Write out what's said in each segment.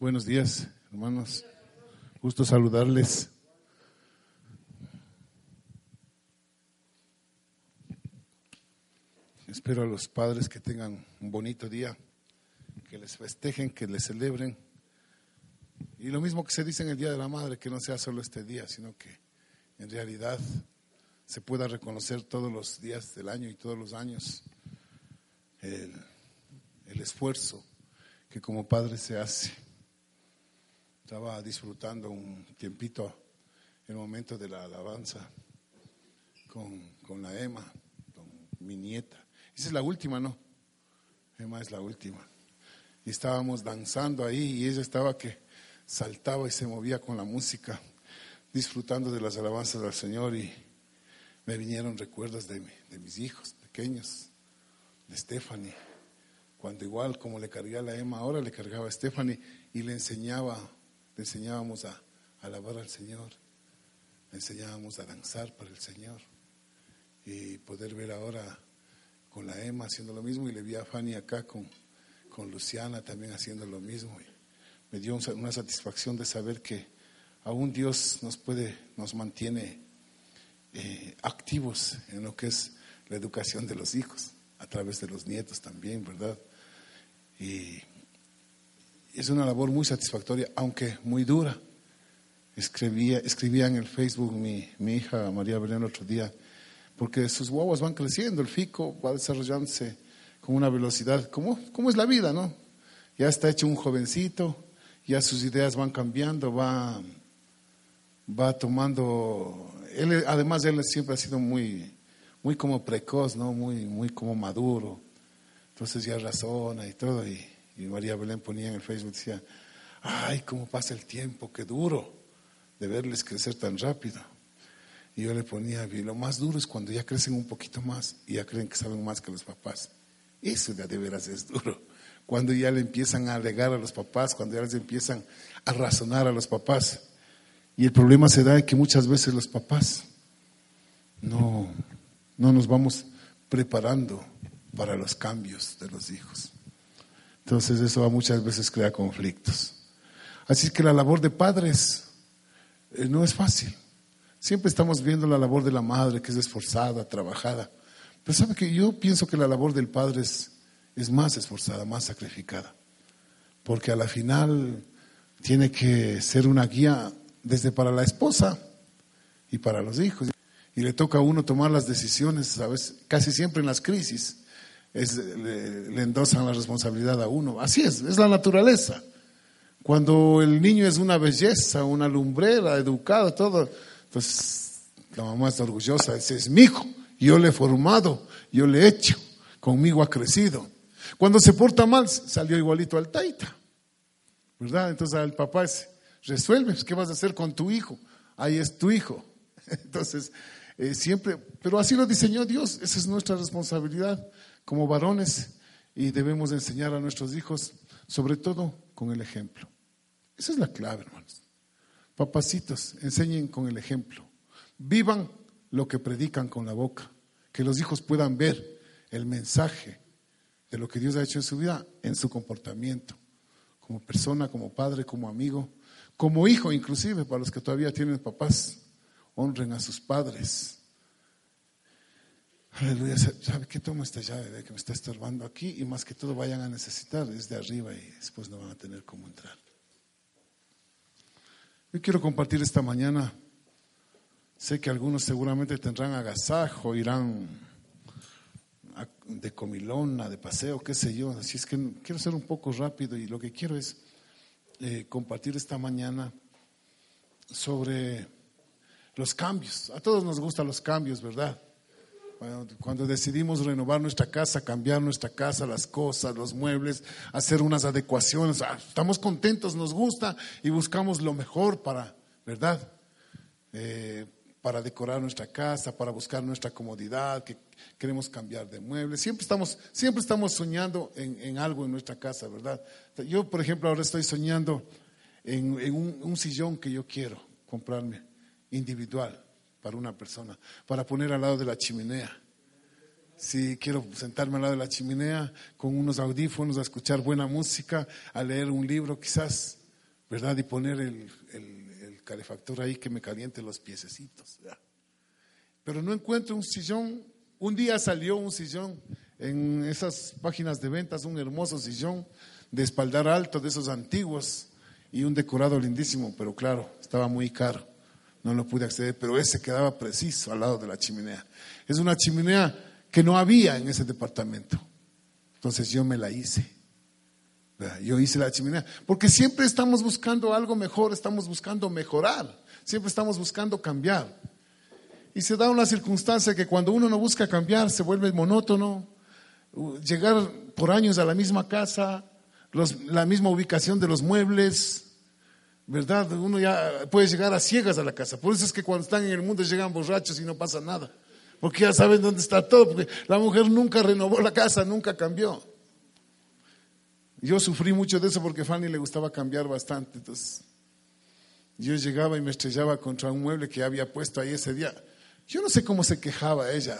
Buenos días, hermanos. Gusto saludarles. Espero a los padres que tengan un bonito día, que les festejen, que les celebren. Y lo mismo que se dice en el Día de la Madre, que no sea solo este día, sino que en realidad se pueda reconocer todos los días del año y todos los años el, esfuerzo que como padre se hace. Estaba disfrutando un tiempito el momento de la alabanza con, con la Emma, con mi nieta. Esa es la última, ¿no? Emma es la última. Y estábamos danzando ahí y ella estaba que saltaba y se movía con la música, disfrutando de las alabanzas del Señor y me vinieron recuerdos de, de mis hijos pequeños, de Stephanie cuando igual como le cargaba la Emma, ahora le cargaba a Stephanie y le enseñaba, le enseñábamos a, alabar al Señor, le enseñábamos a danzar para el Señor y poder ver ahora con la Emma haciendo lo mismo y le vi a Fanny acá con, con Luciana también haciendo lo mismo. Y me dio una satisfacción de saber que aún Dios nos puede, nos mantiene eh, activos en lo que es la educación de los hijos, a través de los nietos también, ¿verdad? Y es una labor muy satisfactoria, aunque muy dura. Escribía, escribía en el Facebook mi, mi hija María Belén el otro día, porque sus guaguas van creciendo, el fico va desarrollándose con una velocidad, como, como es la vida, ¿no? Ya está hecho un jovencito, ya sus ideas van cambiando, va, va tomando, él, además él siempre ha sido muy, muy como precoz, ¿no? Muy, muy como maduro. Entonces ya razona y todo. Y, María Belén ponía en el Facebook, decía, ay, cómo pasa el tiempo, qué duro de verles crecer tan rápido. Y yo le ponía, lo más duro es cuando ya crecen un poquito más y ya creen que saben más que los papás. Eso ya de veras es duro. Cuando ya le empiezan a alegar a los papás, cuando ya les empiezan a razonar a los papás. Y el problema se da en que muchas veces los papás no, no nos vamos preparando para los cambios de los hijos. Entonces eso muchas veces crea conflictos. Así que la labor de padres eh, no es fácil. Siempre estamos viendo la labor de la madre que es esforzada, trabajada. Pero sabe que yo pienso que la labor del padre es, más esforzada, más sacrificada. Porque a la final tiene que ser una guía desde para la esposa y para los hijos. Y le toca a uno tomar las decisiones, ¿sabes? Casi siempre en las crisis le, endosan la responsabilidad a uno. Así es, es la naturaleza. Cuando el niño es una belleza, una lumbrera, educado, todo, entonces la mamá está orgullosa, ese es mi hijo, yo le he formado, yo le he hecho, conmigo ha crecido. Cuando se porta mal, salió igualito al taita, ¿verdad? Entonces el papá es, resuelve, ¿qué vas a hacer con tu hijo? Ahí es tu hijo. Entonces, eh, siempre, pero así lo diseñó Dios, esa es nuestra responsabilidad como varones y debemos enseñar a nuestros hijos, sobre todo con el ejemplo. Esa es la clave, hermanos. Papacitos, enseñen con el ejemplo. Vivan lo que predican con la boca. Que los hijos puedan ver el mensaje de lo que Dios ha hecho en su vida, en su comportamiento, como persona, como padre, como amigo, como hijo inclusive, para los que todavía tienen papás, honren a sus padres Aleluya. ¿Sabe qué? Toma esta llave de que me está estorbando aquí y más que todo vayan a necesitar desde arriba y después no van a tener cómo entrar. Yo quiero compartir esta mañana. Sé que algunos seguramente tendrán agasajo, irán de comilona, de paseo, qué sé yo. Así es que quiero ser un poco rápido y lo que quiero es eh, compartir esta mañana sobre los cambios. A todos nos gustan los cambios, ¿verdad? Cuando decidimos renovar nuestra casa, cambiar nuestra casa, las cosas, los muebles, hacer unas adecuaciones, ah, estamos contentos, nos gusta y buscamos lo mejor para, ¿verdad? Eh, para decorar nuestra casa, para buscar nuestra comodidad, que queremos cambiar de muebles. Siempre estamos, siempre estamos soñando en, algo en nuestra casa, ¿verdad? Yo, por ejemplo, ahora estoy soñando en, un sillón que yo quiero comprarme, individual para una persona, para poner al lado de la chimenea. Si quiero sentarme al lado de la chimenea con unos audífonos a escuchar buena música, a leer un libro quizás, ¿verdad? Y poner el, calefactor ahí que me caliente los piececitos. Pero no encuentro un sillón. Un día salió un sillón en esas páginas de ventas, un hermoso sillón de espaldar alto, de esos antiguos, y un decorado lindísimo, pero claro, estaba muy caro. No lo pude acceder, pero ese quedaba preciso al lado de la chimenea. Es una chimenea que no había en ese departamento. Entonces yo me la hice. Yo hice la chimenea, porque siempre estamos buscando algo mejor, estamos buscando mejorar, siempre estamos buscando cambiar. Y se da una circunstancia que cuando uno no busca cambiar se vuelve monótono, llegar por años a la misma casa, la misma ubicación de los muebles, ¿verdad? Uno ya puede llegar a ciegas a la casa. Por eso es que cuando están en el mundo llegan borrachos y no pasa nada, porque ya saben dónde está todo, porque la mujer nunca renovó la casa, nunca cambió. Yo sufrí mucho de eso porque Fanny le gustaba cambiar bastante. Entonces, yo llegaba y me estrellaba contra un mueble que había puesto ahí ese día. Yo no sé cómo se quejaba ella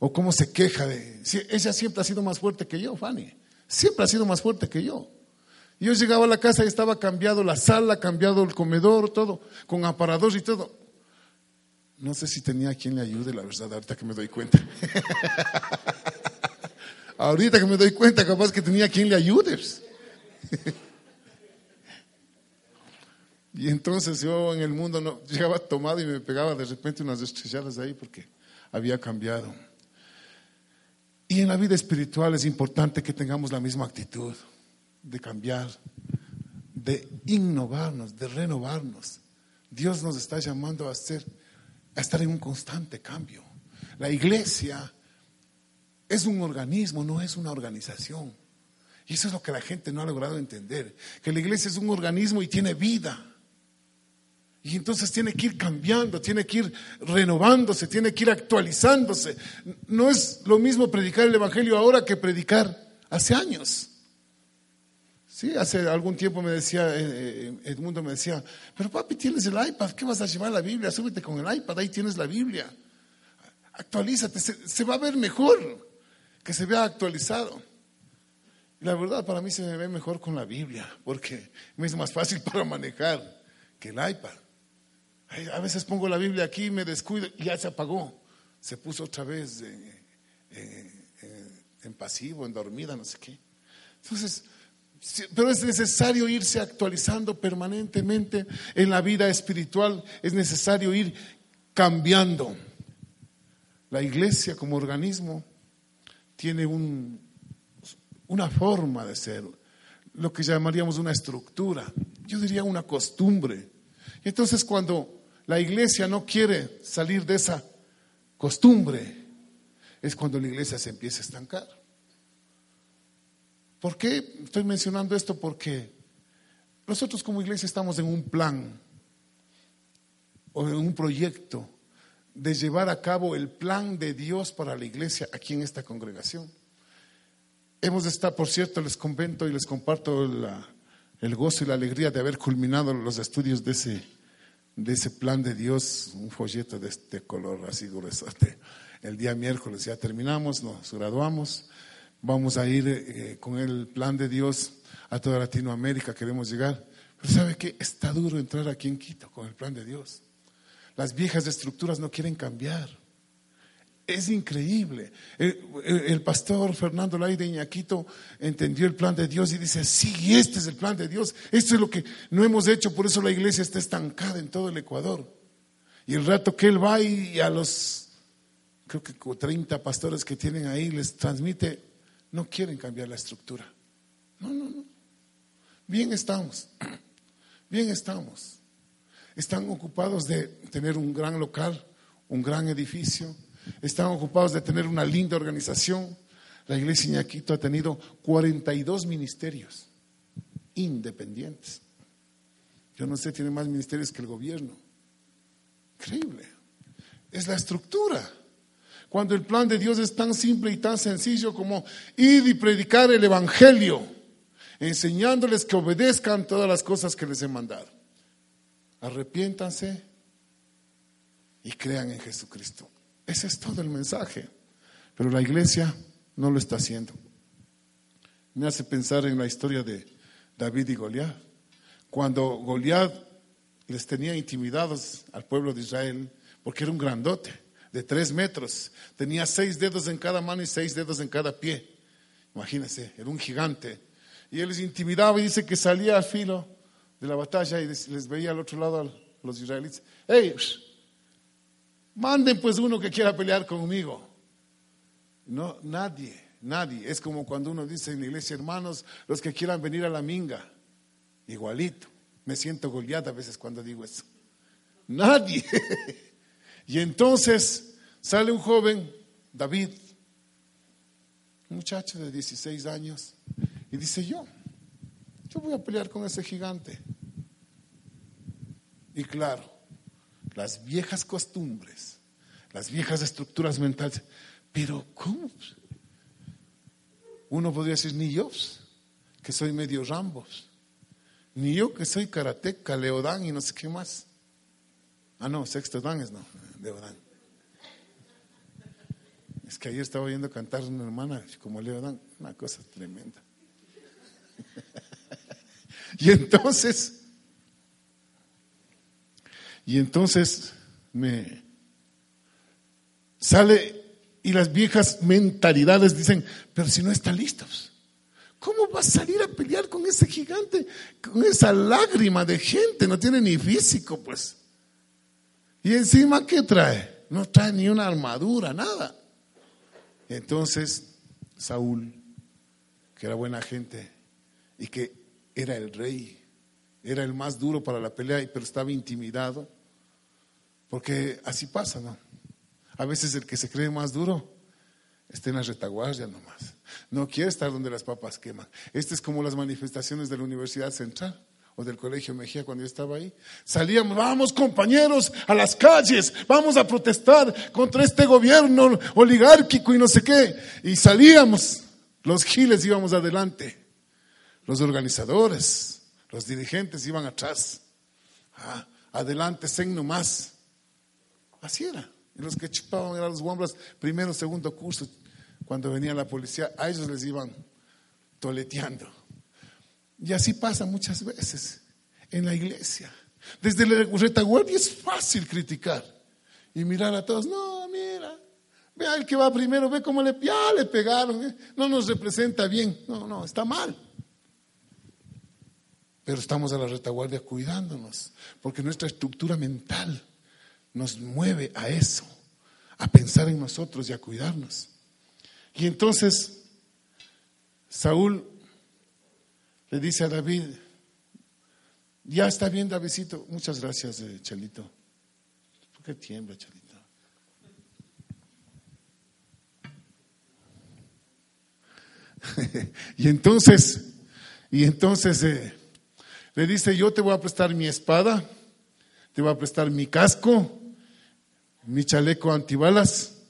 o cómo se queja de... Ella siempre ha sido más fuerte que yo, Fanny. Siempre ha sido más fuerte que yo. Yo llegaba a la casa y estaba cambiado la sala, cambiado el comedor, todo, con aparador y todo. No sé si tenía quien le ayude, la verdad, ahorita que me doy cuenta. Ahorita que me doy cuenta, capaz que tenía quien le ayude. y entonces yo en el mundo no, llegaba tomado y me pegaba de repente unas estrelladas ahí porque había cambiado. Y en la vida espiritual es importante que tengamos la misma actitud de cambiar, de innovarnos, de renovarnos. Dios nos está llamando a, hacer, a estar en un constante cambio. La iglesia es un organismo, no es una organización. Y eso es lo que la gente no ha logrado entender, que la iglesia es un organismo y tiene vida. Y entonces tiene que ir cambiando, tiene que ir renovándose, tiene que ir actualizándose. No es lo mismo predicar el Evangelio ahora que predicar hace años. Sí, hace algún tiempo me decía, eh, eh, Edmundo me decía, pero papi, tienes el iPad, ¿qué vas a llevar la Biblia? Súbete con el iPad, ahí tienes la Biblia. Actualízate, se va a ver mejor que se vea actualizado. La verdad, para mí se me ve mejor con la Biblia, porque es más fácil para manejar que el iPad. A veces pongo la Biblia aquí, me descuido y ya se apagó. Se puso otra vez en pasivo, en dormida, no sé qué. Entonces, pero es necesario irse actualizando permanentemente en la vida espiritual, es necesario ir cambiando. La iglesia como organismo tiene una forma de ser, lo que llamaríamos una estructura, yo diría una costumbre. Y entonces cuando la iglesia no quiere salir de esa costumbre, es cuando la iglesia se empieza a estancar. ¿Por qué estoy mencionando esto? Porque nosotros como iglesia estamos en un plan o en un proyecto de llevar a cabo el plan de Dios para la iglesia aquí en esta congregación. Hemos de estar, por cierto, les comento y les comparto el gozo y la alegría de haber culminado los estudios de ese, de ese plan de Dios, un folleto de este color así grueso. El día miércoles ya terminamos, nos graduamos, vamos a ir eh, con el plan de Dios a toda Latinoamérica, queremos llegar. Pero ¿sabe qué? Está duro entrar aquí en Quito con el plan de Dios. Las viejas estructuras no quieren cambiar. Es increíble. El, pastor Fernando Laide Iñaquito entendió el plan de Dios y dice, sí, este es el plan de Dios. Esto es lo que no hemos hecho, por eso la iglesia está estancada en todo el Ecuador. Y el rato que él va y a los, creo que 30 pastores que tienen ahí, les transmite, no quieren cambiar la estructura. No, no, no. Bien estamos. Bien estamos están ocupados de tener un gran local, un gran edificio, están ocupados de tener una linda organización. La iglesia Iñaquito ha tenido 42 ministerios independientes. Yo no sé, tiene más ministerios que el gobierno. Increíble. Es la estructura. Cuando el plan de Dios es tan simple y tan sencillo como ir y predicar el Evangelio, enseñándoles que obedezcan todas las cosas que les he mandado arrepiéntanse y crean en Jesucristo. Ese es todo el mensaje. Pero la iglesia no lo está haciendo. Me hace pensar en la historia de David y Goliat. cuando Goliat les tenía intimidados al pueblo de Israel, porque era un grandote de tres metros, tenía seis dedos en cada mano y seis dedos en cada pie. Imagínense, era un gigante. Y él les intimidaba y dice que salía al filo de la batalla y les veía al otro lado a los israelitas. ¡Hey! Manden pues uno que quiera pelear conmigo. No, nadie, nadie. Es como cuando uno dice en la iglesia, hermanos, los que quieran venir a la minga. Igualito. Me siento goleada a veces cuando digo eso. Nadie. y entonces sale un joven, David, un muchacho de 16 años, y dice yo, yo voy a pelear con ese gigante. Y claro, las viejas costumbres, las viejas estructuras mentales. Pero ¿cómo? Uno podría decir, ni yo, que soy medio rambos, ni yo que soy karateca, leodán y no sé qué más. Ah, no, sexto dan es no, leodán. Es que ayer estaba oyendo cantar una hermana como leodán, una cosa tremenda. y entonces y entonces me sale y las viejas mentalidades dicen, pero si no está listo, ¿cómo va a salir a pelear con ese gigante, con esa lágrima de gente? No tiene ni físico, pues. Y encima, ¿qué trae? No trae ni una armadura, nada. Entonces, Saúl, que era buena gente y que era el rey, era el más duro para la pelea, pero estaba intimidado. Porque así pasa, ¿no? A veces el que se cree más duro está en la retaguardia nomás. No quiere estar donde las papas queman. Este es como las manifestaciones de la Universidad Central o del Colegio Mejía cuando yo estaba ahí. Salíamos, vamos compañeros, a las calles, vamos a protestar contra este gobierno oligárquico y no sé qué. Y salíamos, los giles íbamos adelante, los organizadores, los dirigentes iban atrás. Ah, adelante, sen nomás. Así era. Y los que chupaban eran los guambras, primero, segundo curso, cuando venía la policía, a ellos les iban toleteando. Y así pasa muchas veces en la iglesia. Desde la retaguardia es fácil criticar y mirar a todos. No, mira, vea el que va primero, ve cómo le, ya le pegaron, ¿eh? no nos representa bien. No, no, está mal. Pero estamos a la retaguardia cuidándonos, porque nuestra estructura mental nos mueve a eso, a pensar en nosotros y a cuidarnos. Y entonces Saúl le dice a David, ya está bien Davidcito, muchas gracias eh, Chalito. ¿Por qué tiembla Chalito? y entonces, y entonces eh, le dice, yo te voy a prestar mi espada, te voy a prestar mi casco, mi chaleco antibalas.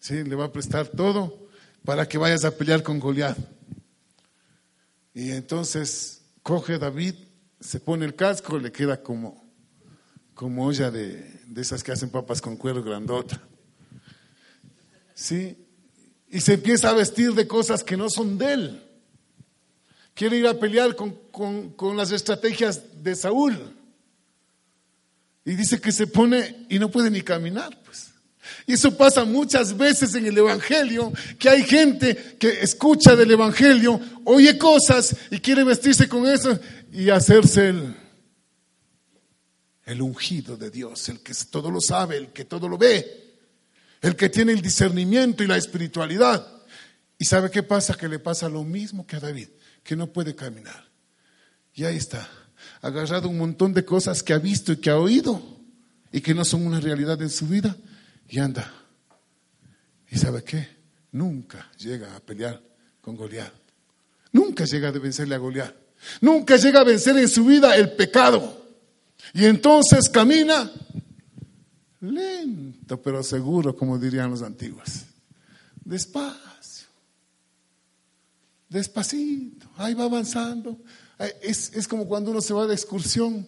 Sí, le va a prestar todo para que vayas a pelear con Goliat. Y entonces coge David, se pone el casco, le queda como, como olla de, de esas que hacen papas con cuero grandota. Sí, y se empieza a vestir de cosas que no son de él quiere ir a pelear con, las estrategias de Saúl. Y dice que se pone y no puede ni caminar, pues. Y eso pasa muchas veces en el Evangelio, que hay gente que escucha del Evangelio, oye cosas y quiere vestirse con eso y hacerse el, el ungido de Dios, el que todo lo sabe, el que todo lo ve, el que tiene el discernimiento y la espiritualidad. ¿Y sabe qué pasa? Que le pasa lo mismo que a David que no puede caminar. Y ahí está, agarrado un montón de cosas que ha visto y que ha oído y que no son una realidad en su vida y anda. ¿Y sabe qué? Nunca llega a pelear con Goliat. Nunca llega a vencerle a Goliat. Nunca llega a vencer en su vida el pecado. Y entonces camina lento pero seguro, como dirían los antiguos. Despacio despacito, ahí va avanzando. Es, como cuando uno se va de excursión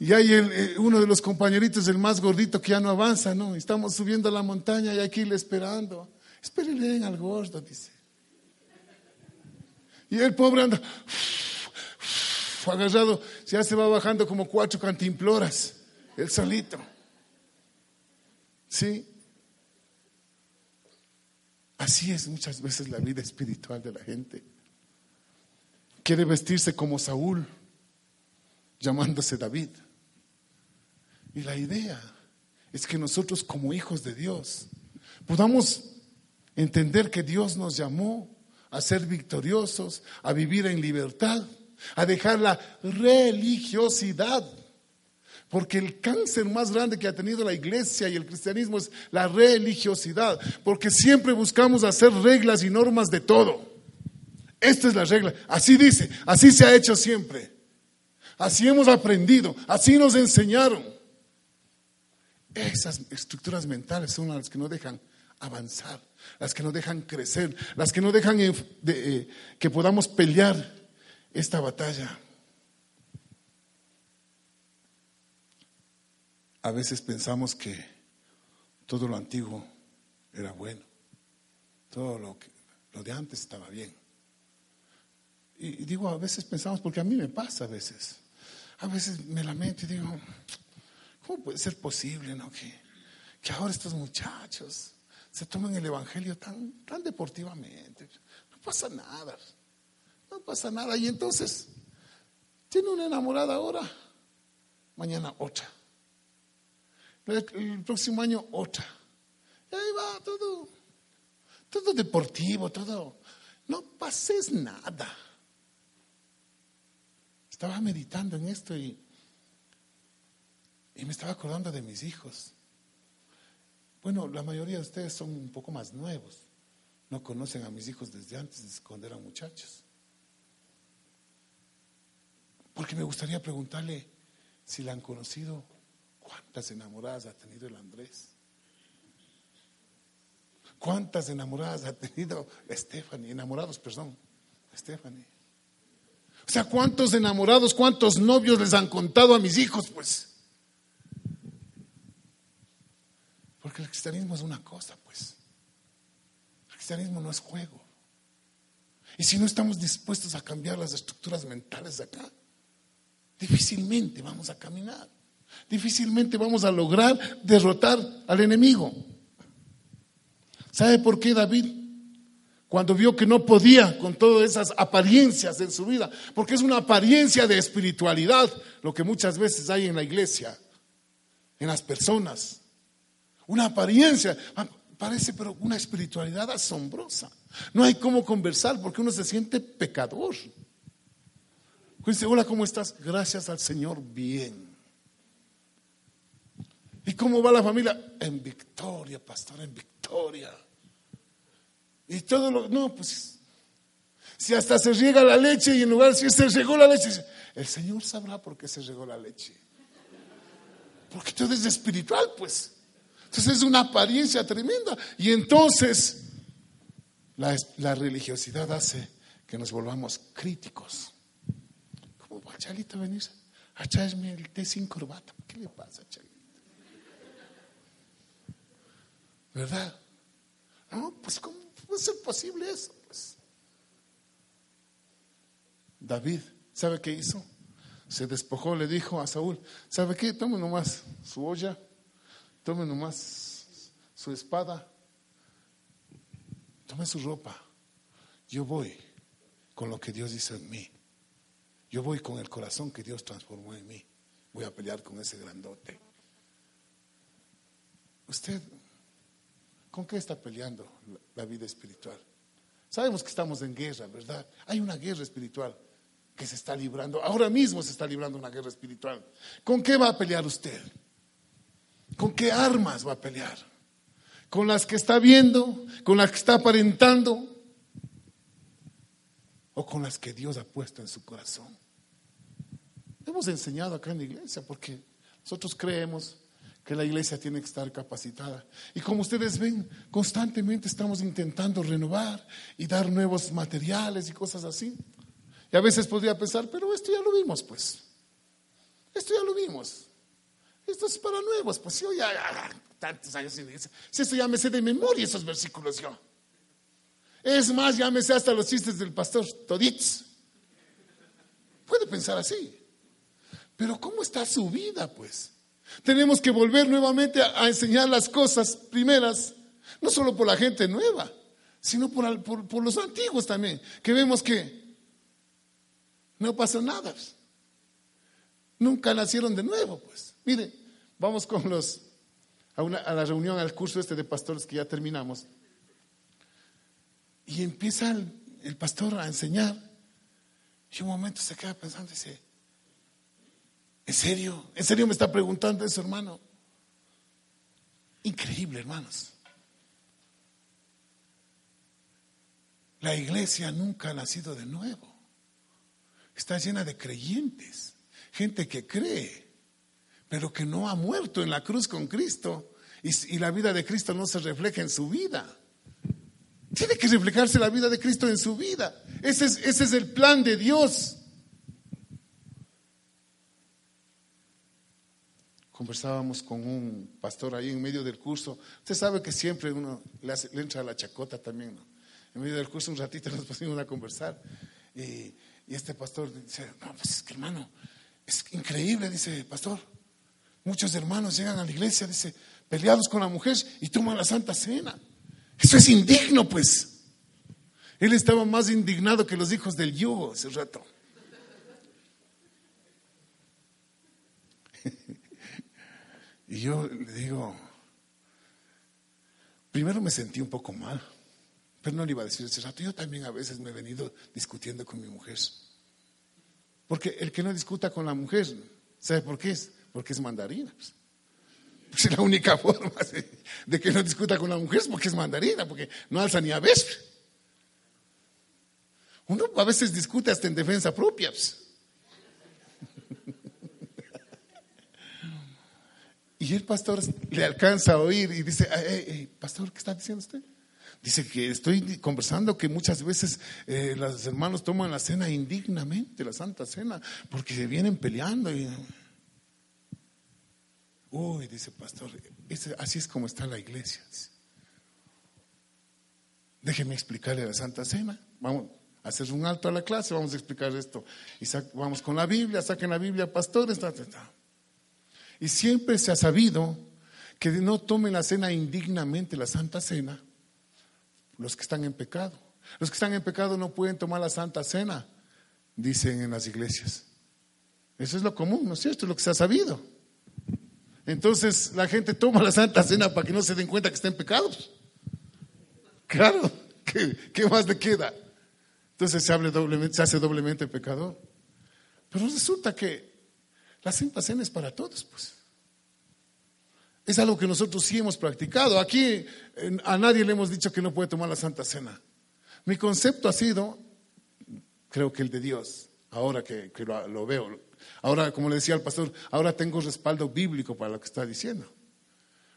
y hay el, uno de los compañeritos, el más gordito, que ya no avanza, ¿no? Estamos subiendo a la montaña y hay que irle esperando. Espérenle al gordo, dice. Y el pobre anda, agarrado, ya se va bajando como cuatro cantimploras, el solito. ¿Sí? Así es muchas veces la vida espiritual de la gente. Quiere vestirse como Saúl, llamándose David. Y la idea es que nosotros como hijos de Dios podamos entender que Dios nos llamó a ser victoriosos, a vivir en libertad, a dejar la religiosidad. Porque el cáncer más grande que ha tenido la iglesia y el cristianismo es la religiosidad. Porque siempre buscamos hacer reglas y normas de todo. Esta es la regla. Así dice, así se ha hecho siempre. Así hemos aprendido, así nos enseñaron. Esas estructuras mentales son las que no dejan avanzar, las que no dejan crecer, las que no dejan eh, que podamos pelear esta batalla. A veces pensamos que todo lo antiguo era bueno, todo lo, que, lo de antes estaba bien. Y, digo, a veces pensamos, porque a mí me pasa a veces, a veces me lamento y digo, ¿cómo puede ser posible no? que, que ahora estos muchachos se toman el Evangelio tan, tan deportivamente? No pasa nada, no pasa nada. Y entonces, tiene una enamorada ahora, mañana otra el próximo año otra. Y ahí va todo, todo deportivo, todo. No pases nada. Estaba meditando en esto y, y me estaba acordando de mis hijos. Bueno, la mayoría de ustedes son un poco más nuevos. No conocen a mis hijos desde antes, cuando eran muchachos. Porque me gustaría preguntarle si la han conocido ¿Cuántas enamoradas ha tenido el Andrés? ¿Cuántas enamoradas ha tenido Stephanie? Enamorados, perdón, Stephanie. O sea, ¿cuántos enamorados, cuántos novios les han contado a mis hijos? Pues. Porque el cristianismo es una cosa, pues. El cristianismo no es juego. Y si no estamos dispuestos a cambiar las estructuras mentales de acá, difícilmente vamos a caminar difícilmente vamos a lograr derrotar al enemigo. ¿Sabe por qué David? Cuando vio que no podía con todas esas apariencias en su vida, porque es una apariencia de espiritualidad lo que muchas veces hay en la iglesia, en las personas. Una apariencia, ah, parece pero una espiritualidad asombrosa. No hay cómo conversar porque uno se siente pecador. Dice, hola, ¿cómo estás? Gracias al Señor, bien. ¿Y cómo va la familia? En victoria, pastor, en victoria. Y todo lo... No, pues... Si hasta se riega la leche y en lugar si se regó la leche, el Señor sabrá por qué se regó la leche. Porque todo es espiritual, pues. Entonces es una apariencia tremenda. Y entonces la, religiosidad hace que nos volvamos críticos. ¿Cómo va Chalita a venir a echarme el té sin corbata? ¿Qué le pasa, Chalita? ¿Verdad? No, pues ¿cómo puede ser posible eso? Pues? David, ¿sabe qué hizo? Se despojó, le dijo a Saúl, ¿sabe qué? Tome nomás su olla, tome nomás su espada, tome su ropa. Yo voy con lo que Dios hizo en mí. Yo voy con el corazón que Dios transformó en mí. Voy a pelear con ese grandote. Usted ¿Con qué está peleando la vida espiritual? Sabemos que estamos en guerra, ¿verdad? Hay una guerra espiritual que se está librando. Ahora mismo se está librando una guerra espiritual. ¿Con qué va a pelear usted? ¿Con qué armas va a pelear? ¿Con las que está viendo? ¿Con las que está aparentando? ¿O con las que Dios ha puesto en su corazón? Hemos enseñado acá en la iglesia porque nosotros creemos que la iglesia tiene que estar capacitada. Y como ustedes ven, constantemente estamos intentando renovar y dar nuevos materiales y cosas así. Y a veces podría pensar, pero esto ya lo vimos, pues. Esto ya lo vimos. Esto es para nuevos, pues yo ya, tantos años sin iglesia. Si esto ya me sé de memoria esos versículos yo. Es más, ya me sé hasta los chistes del pastor Toditz. Puede pensar así. Pero ¿cómo está su vida, pues? Tenemos que volver nuevamente a, enseñar las cosas primeras, no solo por la gente nueva, sino por, por los antiguos también, que vemos que no pasa nada. Nunca nacieron de nuevo, pues. Mire, vamos con los a, a, la reunión, al curso este de pastores que ya terminamos. Y empieza el, pastor a enseñar. Y un momento se queda pensando y dice, ¿en serio? ¿En serio me está preguntando eso, hermano? Increíble, hermanos. La iglesia nunca ha nacido de nuevo. Está llena de creyentes, gente que cree, pero que no ha muerto en la cruz con Cristo y, la vida de Cristo no se refleja en su vida. Tiene que reflejarse la vida de Cristo en su vida. Ese es, el plan de Dios. Conversábamos con un pastor ahí en medio del curso. Usted sabe que siempre uno le, entra a la chacota también. En medio del curso un ratito nos pusimos a conversar. Y este pastor dice, no, pues es que hermano, es increíble, dice, pastor. Muchos hermanos llegan a la iglesia, dice, peleados con la mujer y toman la Santa Cena. Eso es indigno, pues. Él estaba más indignado que los hijos del yugo ese rato. y yo le digo, primero me sentí un poco mal, pero no le iba a decir ese rato. Yo también a veces me he venido discutiendo con mi mujer. Porque el que no discuta con la mujer, ¿sabe por qué es? Porque es mandarina. Pues. Pues la única forma de, que no discuta con la mujer es porque es mandarina, porque no alza ni a ver. Uno a veces discute hasta en defensa propia. Pues. Y el pastor le alcanza a oír y dice, pastor, ¿qué está diciendo usted? Dice que estoy conversando que muchas veces eh, los hermanos toman la cena indignamente, la Santa Cena, porque se vienen peleando. Y, Uy, dice pastor, así es como está la iglesia. Déjeme explicarle la Santa Cena. Vamos a hacer un alto a la clase, vamos a explicar esto. Y vamos con la Biblia, saquen la Biblia, pastores. Y siempre se ha sabido que no tomen la cena indignamente, la Santa Cena, los que están en pecado. Los que están en pecado no pueden tomar la Santa Cena, dicen en las iglesias. Eso es lo común, ¿no es cierto? Es lo que se ha sabido. Entonces la gente toma la Santa Cena para que no se den cuenta que está en pecados. Claro, ¿qué, más le queda? Entonces se, doblemente, se hace doblemente pecador. Pero resulta que la Santa Cena es para todos, pues. Es algo que nosotros sí hemos practicado. Aquí a nadie le hemos dicho que no puede tomar la Santa Cena. Mi concepto ha sido, creo que el de Dios, ahora que, lo veo, Ahora, como le decía al pastor, ahora tengo respaldo bíblico para lo que está diciendo.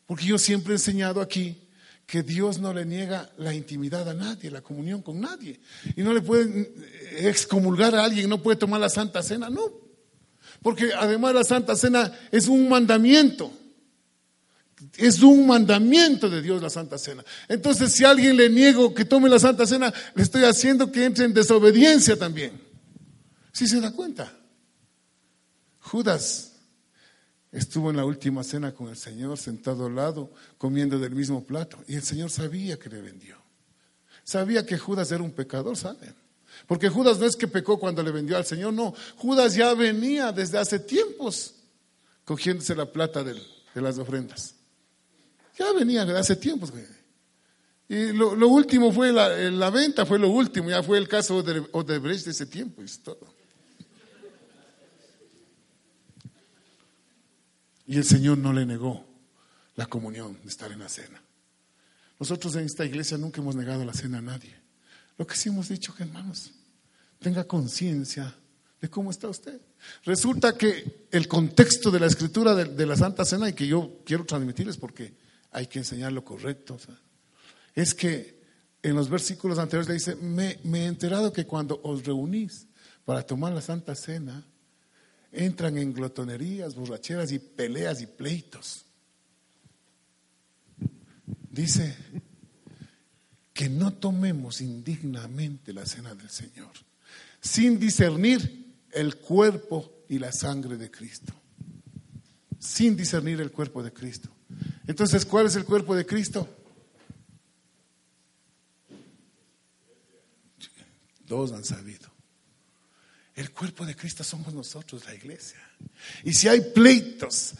Porque yo siempre he enseñado aquí que Dios no le niega la intimidad a nadie, la comunión con nadie. Y no le puede excomulgar a alguien, no puede tomar la Santa Cena, no. Porque además la Santa Cena es un mandamiento. Es un mandamiento de Dios la Santa Cena. Entonces, si a alguien le niego que tome la Santa Cena, le estoy haciendo que entre en desobediencia también. ¿Sí se da cuenta? Judas estuvo en la última cena con el Señor, sentado al lado, comiendo del mismo plato. Y el Señor sabía que le vendió. Sabía que Judas era un pecador, ¿saben? Porque Judas no es que pecó cuando le vendió al Señor, no. Judas ya venía desde hace tiempos cogiéndose la plata de, las ofrendas. Ya venía desde hace tiempos. Y lo, último fue la, la, venta, fue lo último, ya fue el caso de Odebrecht de ese tiempo y todo. Y el Señor no le negó la comunión de estar en la cena. Nosotros en esta iglesia nunca hemos negado la cena a nadie. Lo que sí hemos dicho, que hermanos, tenga conciencia de cómo está usted. Resulta que el contexto de la escritura de, la Santa Cena y que yo quiero transmitirles porque hay que enseñar lo correcto, es que en los versículos anteriores le dice, me, me he enterado que cuando os reunís para tomar la Santa Cena, entran en glotonerías, borracheras y peleas y pleitos. Dice que no tomemos indignamente la cena del Señor, sin discernir el cuerpo y la sangre de Cristo. Sin discernir el cuerpo de Cristo. Entonces, ¿cuál es el cuerpo de Cristo? Dos han sabido. El cuerpo de Cristo somos nosotros, la iglesia. Y si hay pleitos,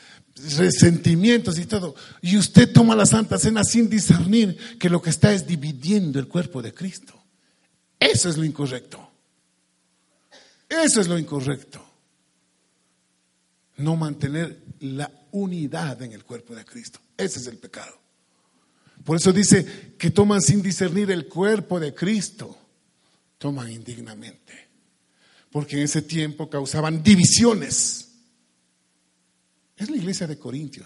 resentimientos y todo, y usted toma la Santa Cena sin discernir que lo que está es dividiendo el cuerpo de Cristo, eso es lo incorrecto. Eso es lo incorrecto. No mantener la unidad en el cuerpo de Cristo. Ese es el pecado. Por eso dice que toman sin discernir el cuerpo de Cristo. Toman indignamente. Porque en ese tiempo causaban divisiones. Es la iglesia de Corintio.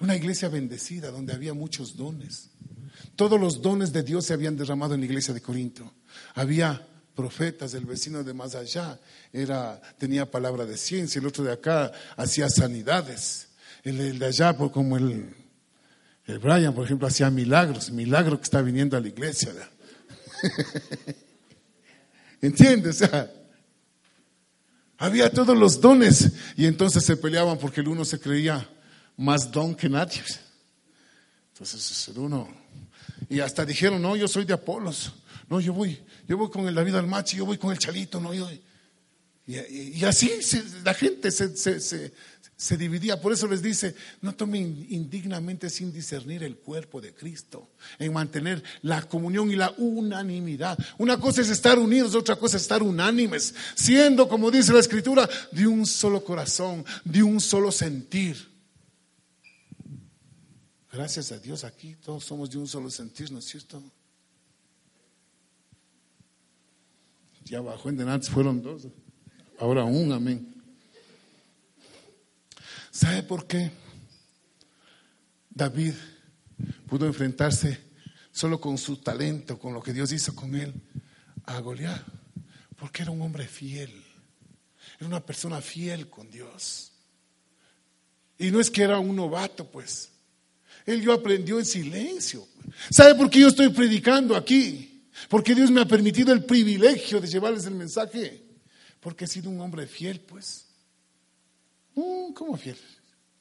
Una iglesia bendecida donde había muchos dones. Todos los dones de Dios se habían derramado en la iglesia de Corinto. Había profetas, el vecino de más allá era, tenía palabra de ciencia, el otro de acá hacía sanidades, el, de allá, como el, el Brian, por ejemplo, hacía milagros, milagro que está viniendo a la iglesia. ¿Entiendes? había todos los dones y entonces se peleaban porque el uno se creía más don que nadie. Entonces el uno, y hasta dijeron, no, yo soy de Apolos, no, yo voy, yo voy con el David Almachi, yo voy con el Chalito, no, yo. Y, así la gente se, dividía. Por eso les dice, no tomen indignamente sin discernir el cuerpo de Cristo, en mantener la comunión y la unanimidad. Una cosa es estar unidos, otra cosa es estar unánimes, siendo, como dice la Escritura, de un solo corazón, de un solo sentir. Gracias a Dios aquí todos somos de un solo sentir, ¿no es cierto? Ya bajó en antes fueron dos, ahora un, amén. ¿Sabe por qué David pudo enfrentarse solo con su talento, con lo que Dios hizo con él, a Goliat? Porque era un hombre fiel, era una persona fiel con Dios. Y no es que era un novato, pues. Él yo aprendió en silencio. ¿Sabe por qué yo estoy predicando aquí? Porque Dios me ha permitido el privilegio de llevarles el mensaje. Porque he sido un hombre fiel, pues. Mm, ¿Cómo fiel?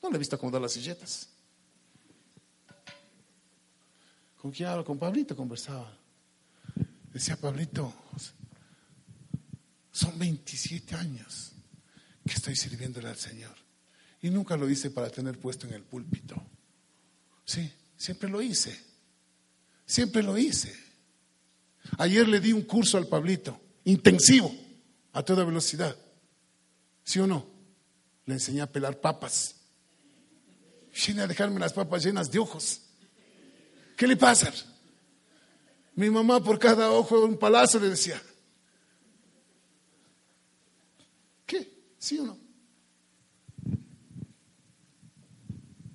No le he visto acomodar las silletas. ¿Con quién hablo? Con Pablito conversaba. Decía Pablito, son 27 años que estoy sirviéndole al Señor. Y nunca lo hice para tener puesto en el púlpito. Sí, siempre lo hice. Siempre lo hice. Ayer le di un curso al Pablito, intensivo, a toda velocidad. ¿Sí o no? Le enseñé a pelar papas. Viene a dejarme las papas llenas de ojos. ¿Qué le pasa? Mi mamá por cada ojo un palazo le decía. ¿Qué? ¿Sí o no?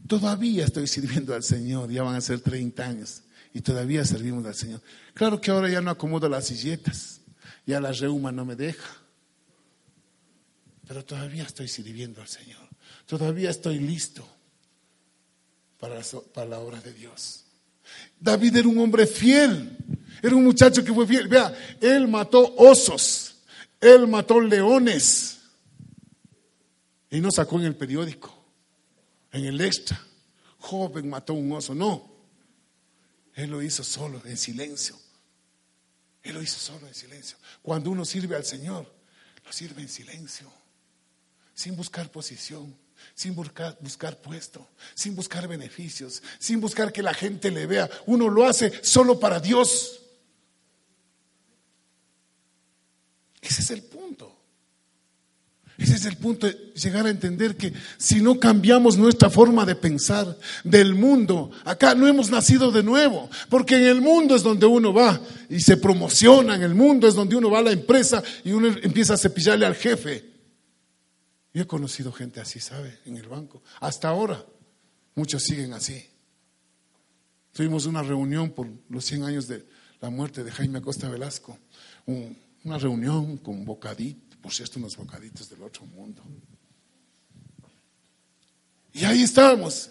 Todavía estoy sirviendo al Señor, ya van a ser 30 años y todavía servimos al Señor. Claro que ahora ya no acomodo las silletas, ya la reuma no me deja, pero todavía estoy sirviendo al Señor, todavía estoy listo para la, para la obra de Dios. David era un hombre fiel, era un muchacho que fue fiel. Vea, él mató osos, él mató leones y no sacó en el periódico, en el extra. Joven mató un oso, no. Él lo hizo solo, en silencio. Él lo hizo solo, en silencio. Cuando uno sirve al Señor, lo sirve en silencio, sin buscar posición, sin buscar, buscar puesto, sin buscar beneficios, sin buscar que la gente le vea. Uno lo hace solo para Dios. Ese es el punto. Ese es el punto de llegar a entender que si no cambiamos nuestra forma de pensar del mundo, acá no hemos nacido de nuevo, porque en el mundo es donde uno va y se promociona, en el mundo es donde uno va a la empresa y uno empieza a cepillarle al jefe. Yo he conocido gente así, ¿sabe? En el banco. Hasta ahora, muchos siguen así. Tuvimos una reunión por los 100 años de la muerte de Jaime Acosta Velasco, una reunión con bocadito por cierto, unos bocaditos del otro mundo. Y ahí estamos.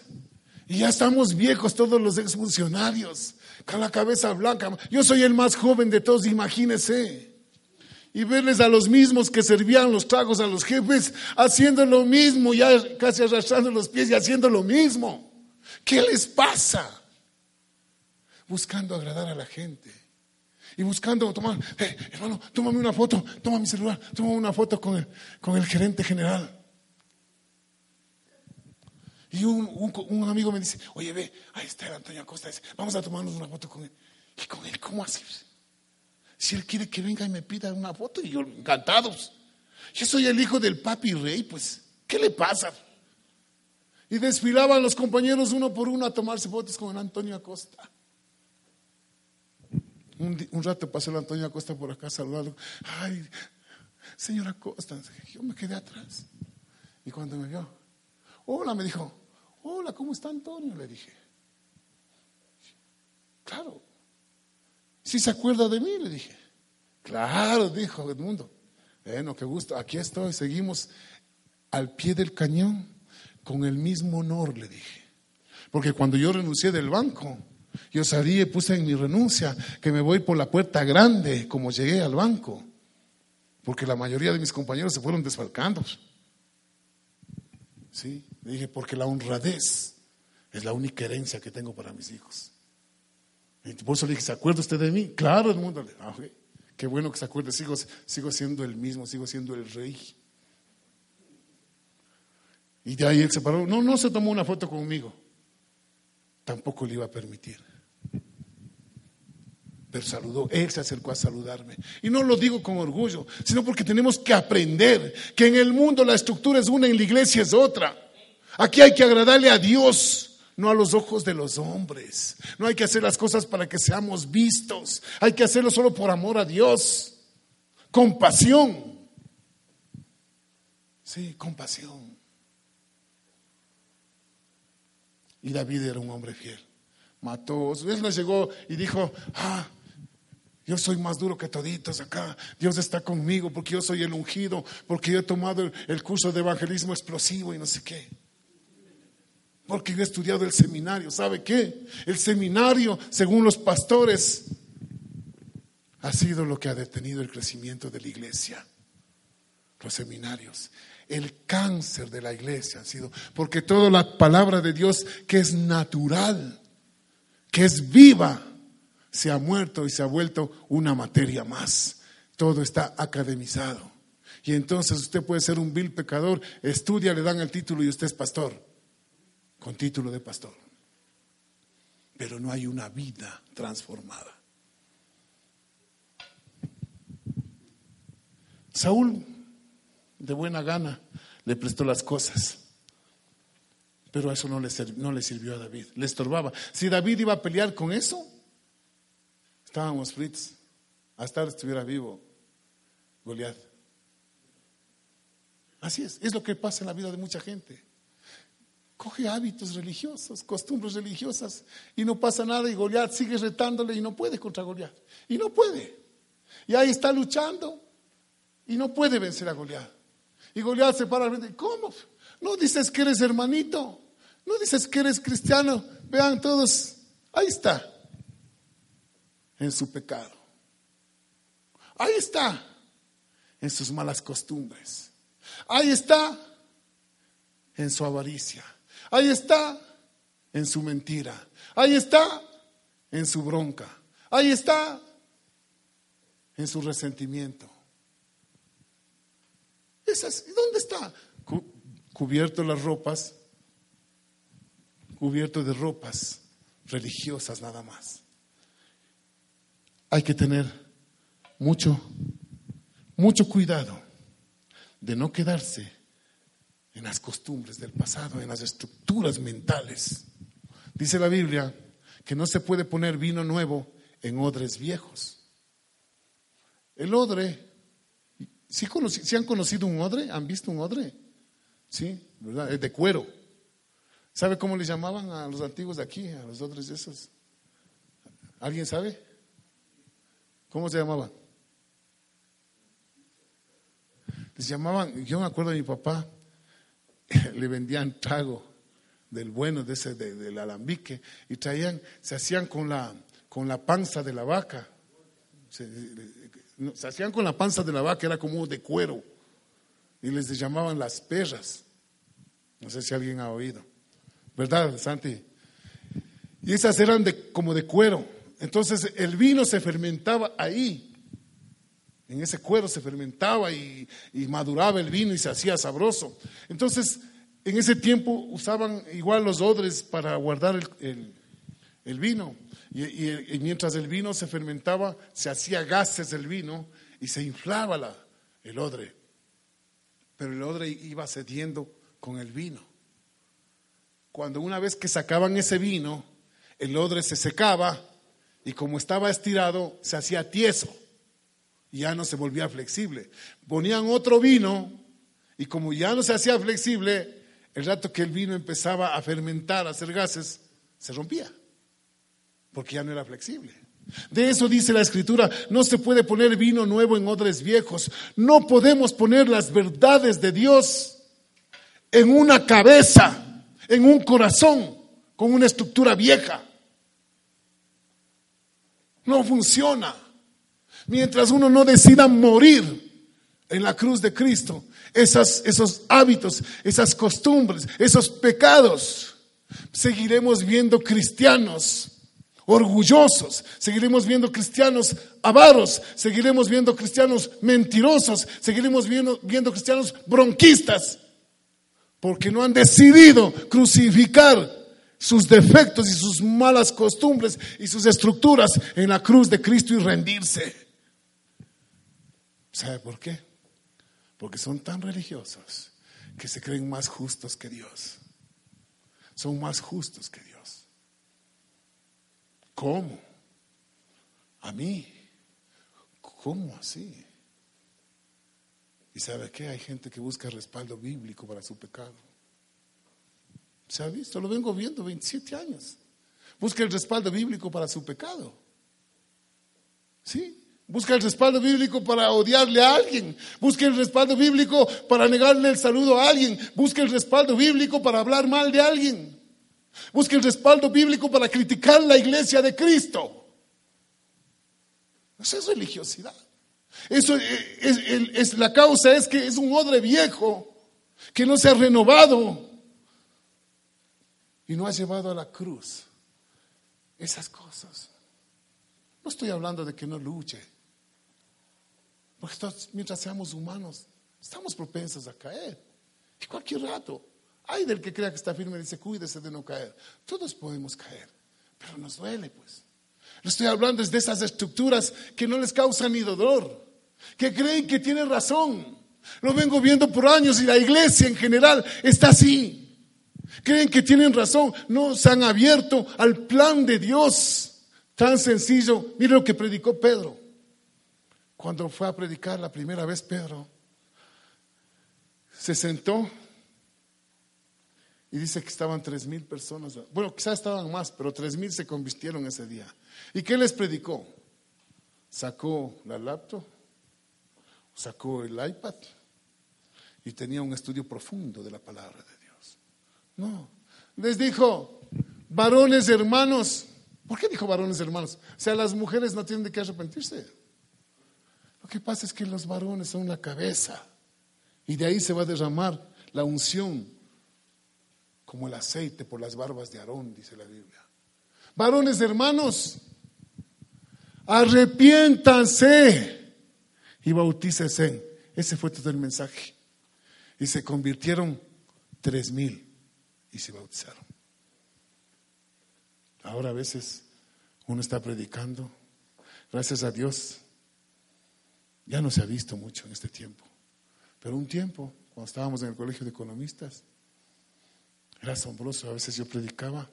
Y ya estamos viejos todos los exfuncionarios, con la cabeza blanca. Yo soy el más joven de todos, imagínense. Y verles a los mismos que servían los tragos a los jefes haciendo lo mismo, ya casi arrastrando los pies y haciendo lo mismo. ¿Qué les pasa? Buscando agradar a la gente y buscando tomar, eh, hermano, tómame una foto, toma mi celular, toma una foto con el, con el gerente general. Y un, amigo me dice, oye, ve, ahí está el Antonio Acosta, vamos a tomarnos una foto con él. ¿Y con él cómo así? Si él quiere que venga y me pida una foto, y yo encantados. Yo soy el hijo del papi rey, pues, ¿qué le pasa? Y desfilaban los compañeros uno por uno a tomarse fotos con Antonio Acosta. Un, rato pasó el Antonio Acosta por acá saludando. Ay, señora Acosta, yo me quedé atrás. Y cuando me vio, hola, me dijo, hola, ¿cómo está Antonio? Le dije, claro, si se acuerda de mí, le dije, claro, dijo Edmundo. Bueno, qué gusto, aquí estoy, seguimos al pie del cañón con el mismo honor, le dije. Porque cuando yo renuncié del banco, yo salí y puse en mi renuncia que me voy por la puerta grande como llegué al banco, porque la mayoría de mis compañeros se fueron desfalcando. Sí, le dije, porque la honradez es la única herencia que tengo para mis hijos. Y por dije, ¿se acuerda usted de mí? Claro, el mundo. Ah, qué bueno que se acuerde, sigo, sigo siendo el mismo, sigo siendo el rey. Y de ahí él se paró. No, no se tomó una foto conmigo. Tampoco le iba a permitir. Pero saludó, él se acercó a saludarme. Y no lo digo con orgullo, sino porque tenemos que aprender que en el mundo la estructura es una, en la iglesia es otra. Aquí hay que agradarle a Dios, no a los ojos de los hombres. No hay que hacer las cosas para que seamos vistos. Hay que hacerlo solo por amor a Dios. Compasión. Sí, compasión. Y David era un hombre fiel. Mató. Él no llegó y dijo, ah, yo soy más duro que toditos acá. Dios está conmigo porque yo soy el ungido, porque yo he tomado el, curso de evangelismo explosivo y no sé qué. Porque yo he estudiado el seminario. ¿Sabe qué? El seminario, según los pastores, ha sido lo que ha detenido el crecimiento de la iglesia. Los seminarios. El cáncer de la iglesia ha sido, porque toda la palabra de Dios que es natural, que es viva, se ha muerto y se ha vuelto una materia más. Todo está academizado. Y entonces usted puede ser un vil pecador, estudia, le dan el título y usted es pastor, con título de pastor. Pero no hay una vida transformada. Saúl, de buena gana, le prestó las cosas. Pero eso no le, no le sirvió a David, le estorbaba. Si David iba a pelear con eso, Estábamos fritos. Hasta estuviera vivo Goliat. Así es, es lo que pasa en la vida de mucha gente. Coge hábitos religiosos, costumbres religiosas y no pasa nada y Goliat sigue retándole y no puede contra Goliat. Y no puede. Y ahí está luchando y no puede vencer a Goliat. Y Goliat se para frente. ¿Cómo? No dices que eres hermanito. No dices que eres cristiano. Vean todos. Ahí está en su pecado. Ahí está, en sus malas costumbres. Ahí está, en su avaricia. Ahí está, en su mentira. Ahí está, en su bronca. Ahí está, en su resentimiento. ¿Dónde está? cubierto las ropas, cubierto de ropas religiosas nada más hay que tener mucho, mucho cuidado de no quedarse en las costumbres del pasado, en las estructuras mentales. Dice la Biblia que no se puede poner vino nuevo en odres viejos. El odre, ¿sí, han conocido un odre? ¿Han visto un odre? Sí, ¿verdad? Es de cuero. ¿Sabe cómo le llamaban a los antiguos de aquí, a los odres de esos? ¿Alguien sabe? ¿Cómo se llamaban? Les llamaban, yo me acuerdo de mi papá, le vendían trago del bueno, de ese, del alambique, y traían, se hacían con la, con la panza de la vaca. se hacían con la panza de la vaca, era como de cuero. Y les llamaban las perras. No sé si alguien ha oído. ¿Verdad, Santi? Y esas eran de, como de cuero. Entonces el vino se fermentaba ahí. En ese cuero se fermentaba y, maduraba el vino y se hacía sabroso. Entonces, en ese tiempo usaban igual los odres para guardar el, vino. Y, mientras el vino se fermentaba, se hacía gases del vino y se inflaba la, el odre. Pero el odre iba cediendo con el vino. Cuando una vez que sacaban ese vino, el odre se secaba y como estaba estirado, se hacía tieso ya no se volvía flexible. Ponían otro vino y como ya no se hacía flexible, el rato que el vino empezaba a fermentar, a hacer gases, se rompía, porque ya no era flexible. De eso dice la escritura, no se puede poner vino nuevo en odres viejos, no podemos poner las verdades de Dios en una cabeza, en un corazón, con una estructura vieja. No funciona. Mientras uno no decida morir en la cruz de Cristo, esos hábitos, esas costumbres, esos pecados, seguiremos viendo cristianos orgullosos, seguiremos viendo cristianos avaros, seguiremos viendo cristianos mentirosos, seguiremos viendo, viendo cristianos bronquistas, porque no han decidido crucificar sus defectos y sus malas costumbres y sus estructuras en la cruz de Cristo y rendirse. ¿Sabe por qué? Porque son tan religiosos que se creen más justos que Dios. Son más justos que Dios. ¿Cómo? A mí. ¿Cómo así? ¿Y sabe qué? Hay gente que busca respaldo bíblico para su pecado. Se ha visto, lo vengo viendo 27 años. Busca el respaldo bíblico para su pecado. ¿Sí? Busca el respaldo bíblico para odiarle a alguien. Busca el respaldo bíblico para negarle el saludo a alguien. Busca el respaldo bíblico para hablar mal de alguien. Busca el respaldo bíblico para criticar la iglesia de Cristo. Eso es religiosidad. Eso es, es, la causa es que es un odre viejo que no se ha renovado y no has llevado a la cruz esas cosas. No estoy hablando de que no luche, porque mientras seamos humanos, estamos propensos a caer. Y cualquier rato, hay del que crea que está firme y dice, cuídese de no caer. Todos podemos caer, pero nos duele, pues. Estoy hablando de esas estructuras que no les causan ni dolor, que creen que tienen razón. Lo vengo viendo por años y la iglesia en general está así. Creen que tienen razón, no se han abierto al plan de Dios tan sencillo. Mire lo que predicó Pedro. Cuando fue a predicar la primera vez Pedro, se sentó y dice que estaban tres mil personas. Bueno, quizás estaban más, pero tres mil se convirtieron ese día. ¿Y qué les predicó? Sacó la laptop, sacó el iPad y tenía un estudio profundo de la palabra de Dios. No. Les dijo, varones hermanos. ¿Por qué dijo varones hermanos? O sea, las mujeres no tienen de qué arrepentirse. Que pasa es que los varones son la cabeza. Y de ahí se va a derramar la unción, como el aceite por las barbas de Aarón, dice la Biblia. Varones hermanos, arrepiéntanse y bautícese. Ese fue todo el mensaje. Y se convirtieron tres mil y se bautizaron. Ahora a veces uno está predicando, gracias a Dios, ya no se ha visto mucho en este tiempo, pero un tiempo, cuando estábamos en el colegio de economistas, era asombroso, a veces yo predicaba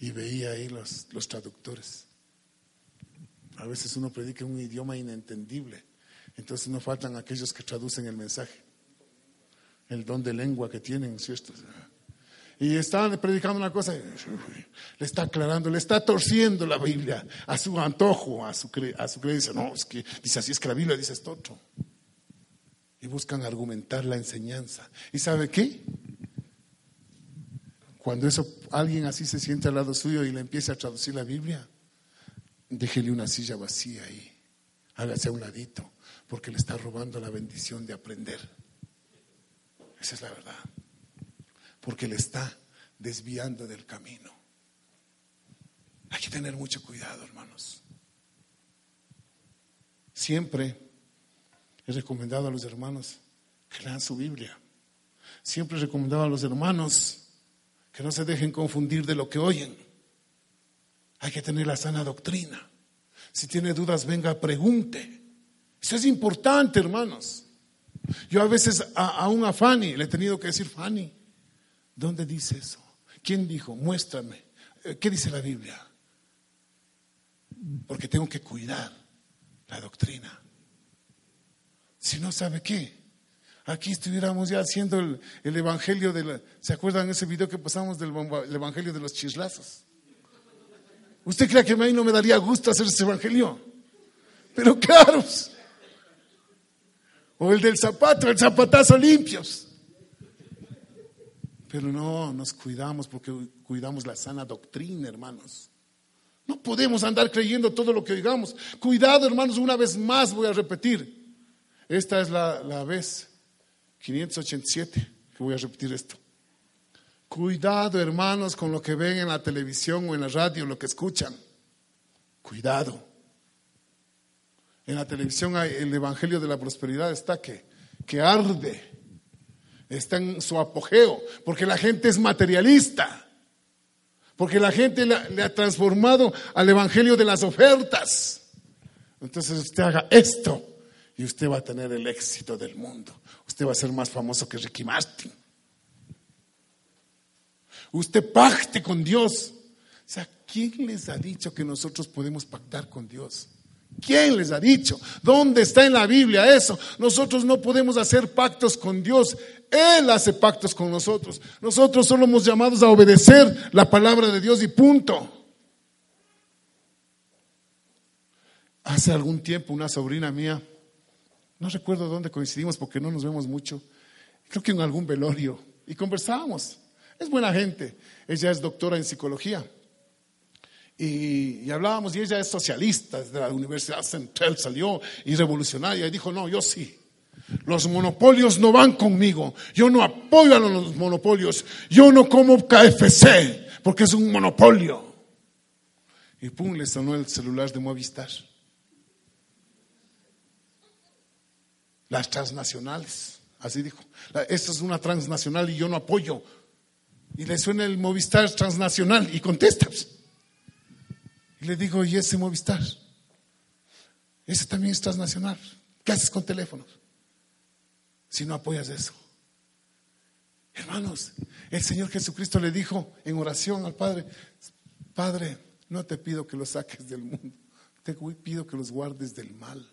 y veía ahí los, los traductores. A veces uno predica un idioma inentendible, entonces no faltan aquellos que traducen el mensaje, el don de lengua que tienen, ¿cierto? Y estaban predicando una cosa, le está aclarando, le está torciendo la Biblia a su antojo, a su, a su creencia. No, es que dice así es que la Biblia dice esto otro. Y buscan argumentar la enseñanza. ¿Y sabe qué? Cuando eso, alguien así se siente al lado suyo y le empieza a traducir la Biblia, déjele una silla vacía ahí. hágase a un ladito, porque le está robando la bendición de aprender. Esa es la verdad. Porque le está desviando del camino. Hay que tener mucho cuidado, hermanos. Siempre he recomendado a los hermanos que lean su Biblia. Siempre he recomendado a los hermanos que no se dejen confundir de lo que oyen. Hay que tener la sana doctrina. Si tiene dudas, venga, pregunte. Eso es importante, hermanos. Yo a veces a, una Fanny le he tenido que decir, Fanny, ¿dónde dice eso? ¿Quién dijo? Muéstrame. Eh, ¿Qué dice la Biblia? Porque tengo que cuidar la doctrina. Si no sabe qué, aquí estuviéramos ya haciendo el, evangelio de la. ¿Se acuerdan ese video que pasamos del evangelio de los chislazos? ¿Usted cree que a mí no me daría gusto hacer ese evangelio? Pero claro. O el del zapato, el zapatazo limpios. Pero no, nos cuidamos porque cuidamos la sana doctrina, hermanos. No podemos andar creyendo todo lo que digamos. Cuidado, hermanos, una vez más voy a repetir. Esta es la, la vez 587 que voy a repetir esto. Cuidado, hermanos, con lo que ven en la televisión o en la radio, lo que escuchan. Cuidado. En la televisión el Evangelio de la Prosperidad está que, que arde, está en su apogeo, porque la gente es materialista, porque la gente le, ha transformado al Evangelio de las ofertas. Entonces usted haga esto y usted va a tener el éxito del mundo. Usted va a ser más famoso que Ricky Martin. Usted pacte con Dios. O sea, ¿quién les ha dicho que nosotros podemos pactar con Dios? ¿Quién les ha dicho? ¿Dónde está en la Biblia eso? Nosotros no podemos hacer pactos con Dios. Él hace pactos con nosotros. Nosotros solo somos llamados a obedecer la palabra de Dios y punto. Hace algún tiempo una sobrina mía, no recuerdo dónde coincidimos porque no nos vemos mucho, creo que en algún velorio, y conversábamos. Es buena gente. Ella es doctora en psicología. Y, hablábamos, y ella es socialista, de la Universidad Central salió y revolucionaria, y dijo, no, yo sí. Los monopolios no van conmigo. Yo no apoyo a los monopolios. Yo no como KFC, porque es un monopolio. Y pum, le sonó el celular de Movistar. Las transnacionales, así dijo. Esta es una transnacional y yo no apoyo. Y le suena el Movistar transnacional y contesta. Y le digo, ¿y ese Movistar? Ese también es transnacional. ¿Qué haces con teléfonos? Si no apoyas eso. Hermanos, el Señor Jesucristo le dijo en oración al Padre, Padre, no te pido que los saques del mundo, te pido que los guardes del mal.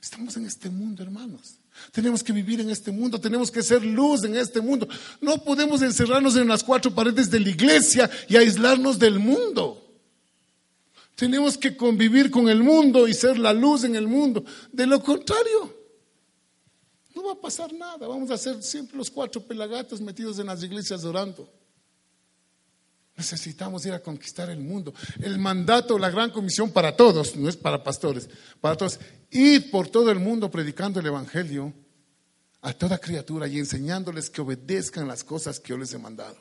Estamos en este mundo, hermanos. Tenemos que vivir en este mundo, tenemos que ser luz en este mundo. No podemos encerrarnos en las cuatro paredes de la iglesia y aislarnos del mundo. Tenemos que convivir con el mundo y ser la luz en el mundo. De lo contrario, no va a pasar nada. Vamos a ser siempre los cuatro pelagatos metidos en las iglesias orando. Necesitamos ir a conquistar el mundo. El mandato, la gran comisión para todos, no es para pastores, para todos. Ir por todo el mundo predicando el Evangelio a toda criatura y enseñándoles que obedezcan las cosas que yo les he mandado.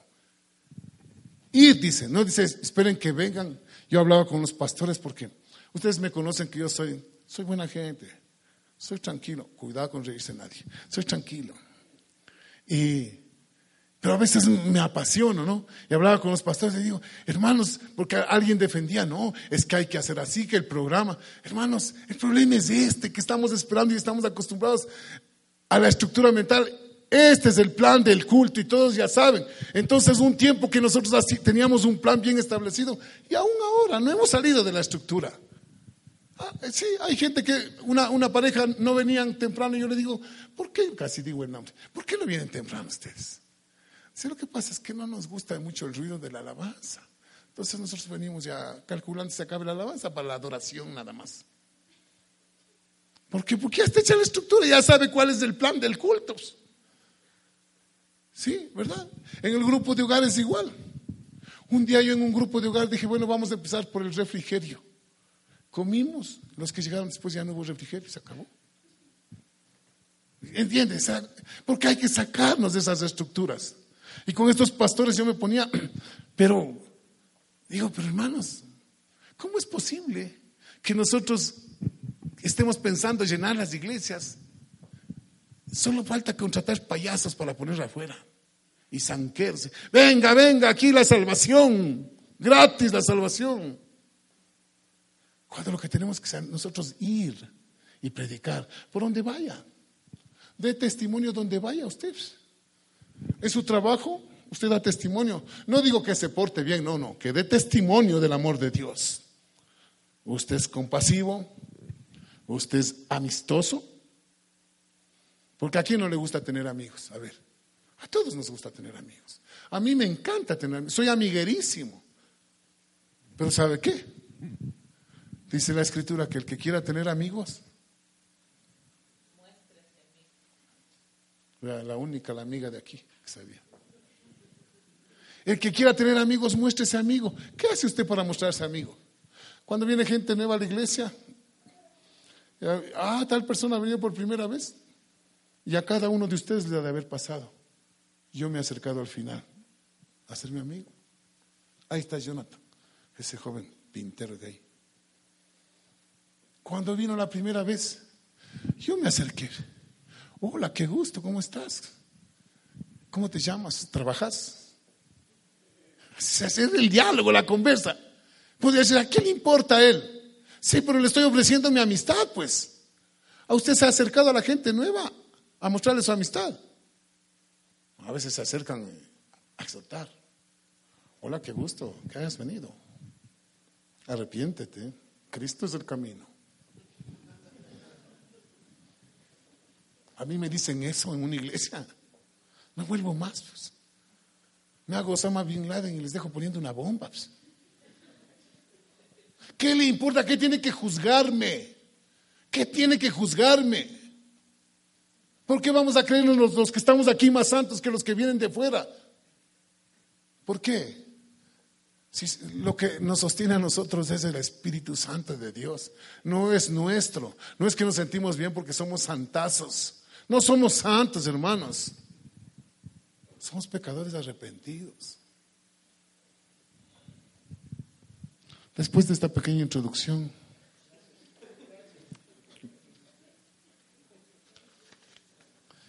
Ir, dice, no dice, esperen que vengan. Yo hablaba con los pastores porque ustedes me conocen que yo soy, soy buena gente, soy tranquilo, cuidado con reírse nadie, soy tranquilo. Y pero a veces me apasiono, ¿no? Y hablaba con los pastores y digo, hermanos, porque alguien defendía, no, es que hay que hacer así, que el programa. Hermanos, el problema es este, que estamos esperando y estamos acostumbrados a la estructura mental. Este es el plan del culto y todos ya saben. Entonces, un tiempo que nosotros así teníamos un plan bien establecido y aún ahora no hemos salido de la estructura. Ah, sí, hay gente que una, una pareja no venían temprano y yo le digo, ¿por qué? Casi digo el nombre, ¿por qué no vienen temprano ustedes? Sí, lo que pasa es que no nos gusta mucho el ruido de la alabanza. Entonces nosotros venimos ya calculando si acabe la alabanza para la adoración nada más. ¿Por qué? Porque ya está hecha la estructura, ya sabe cuál es el plan del culto. Sí, ¿verdad? En el grupo de hogar es igual. Un día yo en un grupo de hogar dije, bueno, vamos a empezar por el refrigerio. Comimos. Los que llegaron después ya no hubo refrigerio, se acabó. ¿Entiendes? Porque hay que sacarnos de esas estructuras. Y con estos pastores yo me ponía, pero digo, pero hermanos, ¿cómo es posible que nosotros estemos pensando llenar las iglesias? Solo falta contratar payasos para poner afuera y sanquerse. Venga, venga, aquí la salvación, gratis la salvación. Cuando lo que tenemos que hacer nosotros ir y predicar por donde vaya. De testimonio donde vaya usted. Es su trabajo, usted da testimonio. No digo que se porte bien, no, no, que dé testimonio del amor de Dios. Usted es compasivo, usted es amistoso. Porque a quién no le gusta tener amigos, a ver, a todos nos gusta tener amigos. A mí me encanta tener amigos, soy amiguerísimo. Pero ¿sabe qué? Dice la escritura que el que quiera tener amigos, la única, la amiga de aquí sabía. El que quiera tener amigos, muéstrese amigo. ¿Qué hace usted para mostrarse amigo? Cuando viene gente nueva a la iglesia, ah, tal persona ha venido por primera vez y a cada uno de ustedes le ha de haber pasado. Yo me he acercado al final a ser mi amigo. Ahí está Jonathan, ese joven pintero de ahí. Cuando vino la primera vez, yo me acerqué. Hola, qué gusto, ¿cómo estás? ¿Cómo te llamas? ¿Trabajas? Se hace el diálogo, la conversa. Podría decir, ¿a qué le importa a él? Sí, pero le estoy ofreciendo mi amistad, pues. A usted se ha acercado a la gente nueva a mostrarle su amistad. A veces se acercan a exhortar. Hola, qué gusto que hayas venido. Arrepiéntete. Cristo es el camino. A mí me dicen eso en una iglesia. No vuelvo más. Pues. Me hago Osama Bin Laden y les dejo poniendo una bomba. Pues. ¿Qué le importa? ¿Qué tiene que juzgarme? ¿Qué tiene que juzgarme? ¿Por qué vamos a creernos los, los que estamos aquí más santos que los que vienen de fuera? ¿Por qué? Si lo que nos sostiene a nosotros es el Espíritu Santo de Dios, no es nuestro, no es que nos sentimos bien porque somos santazos. No somos santos, hermanos. Somos pecadores arrepentidos. Después de esta pequeña introducción,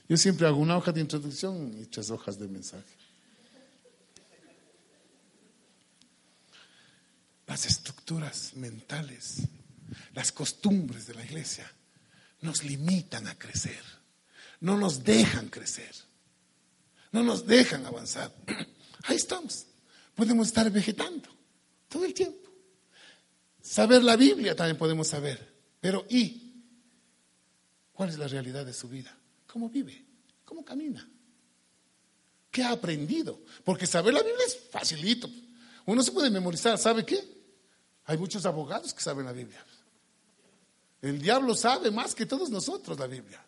yo siempre hago una hoja de introducción y tres hojas de mensaje. Las estructuras mentales, las costumbres de la iglesia nos limitan a crecer no nos dejan crecer, no nos dejan avanzar. Ahí estamos, podemos estar vegetando todo el tiempo. Saber la Biblia también podemos saber, pero ¿y cuál es la realidad de su vida? ¿Cómo vive? ¿Cómo camina? ¿Qué ha aprendido? Porque saber la Biblia es facilito. Uno se puede memorizar, ¿sabe qué? Hay muchos abogados que saben la Biblia. El diablo sabe más que todos nosotros la Biblia.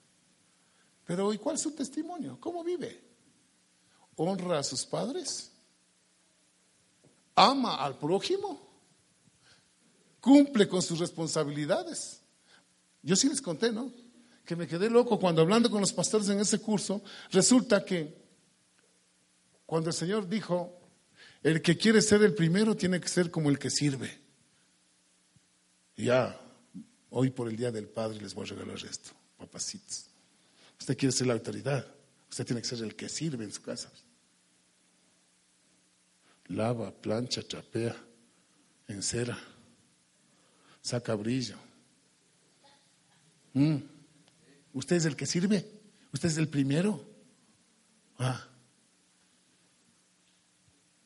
Pero ¿y cuál es su testimonio? ¿Cómo vive? ¿Honra a sus padres? ¿Ama al prójimo? ¿Cumple con sus responsabilidades? Yo sí les conté, ¿no? Que me quedé loco cuando hablando con los pastores en ese curso, resulta que cuando el Señor dijo, el que quiere ser el primero tiene que ser como el que sirve. Ya, hoy por el Día del Padre les voy a regalar esto, papacitos. Usted quiere ser la autoridad. Usted tiene que ser el que sirve en su casa. Lava, plancha, trapea, encera, saca brillo. Mm. ¿Usted es el que sirve? ¿Usted es el primero? Ah.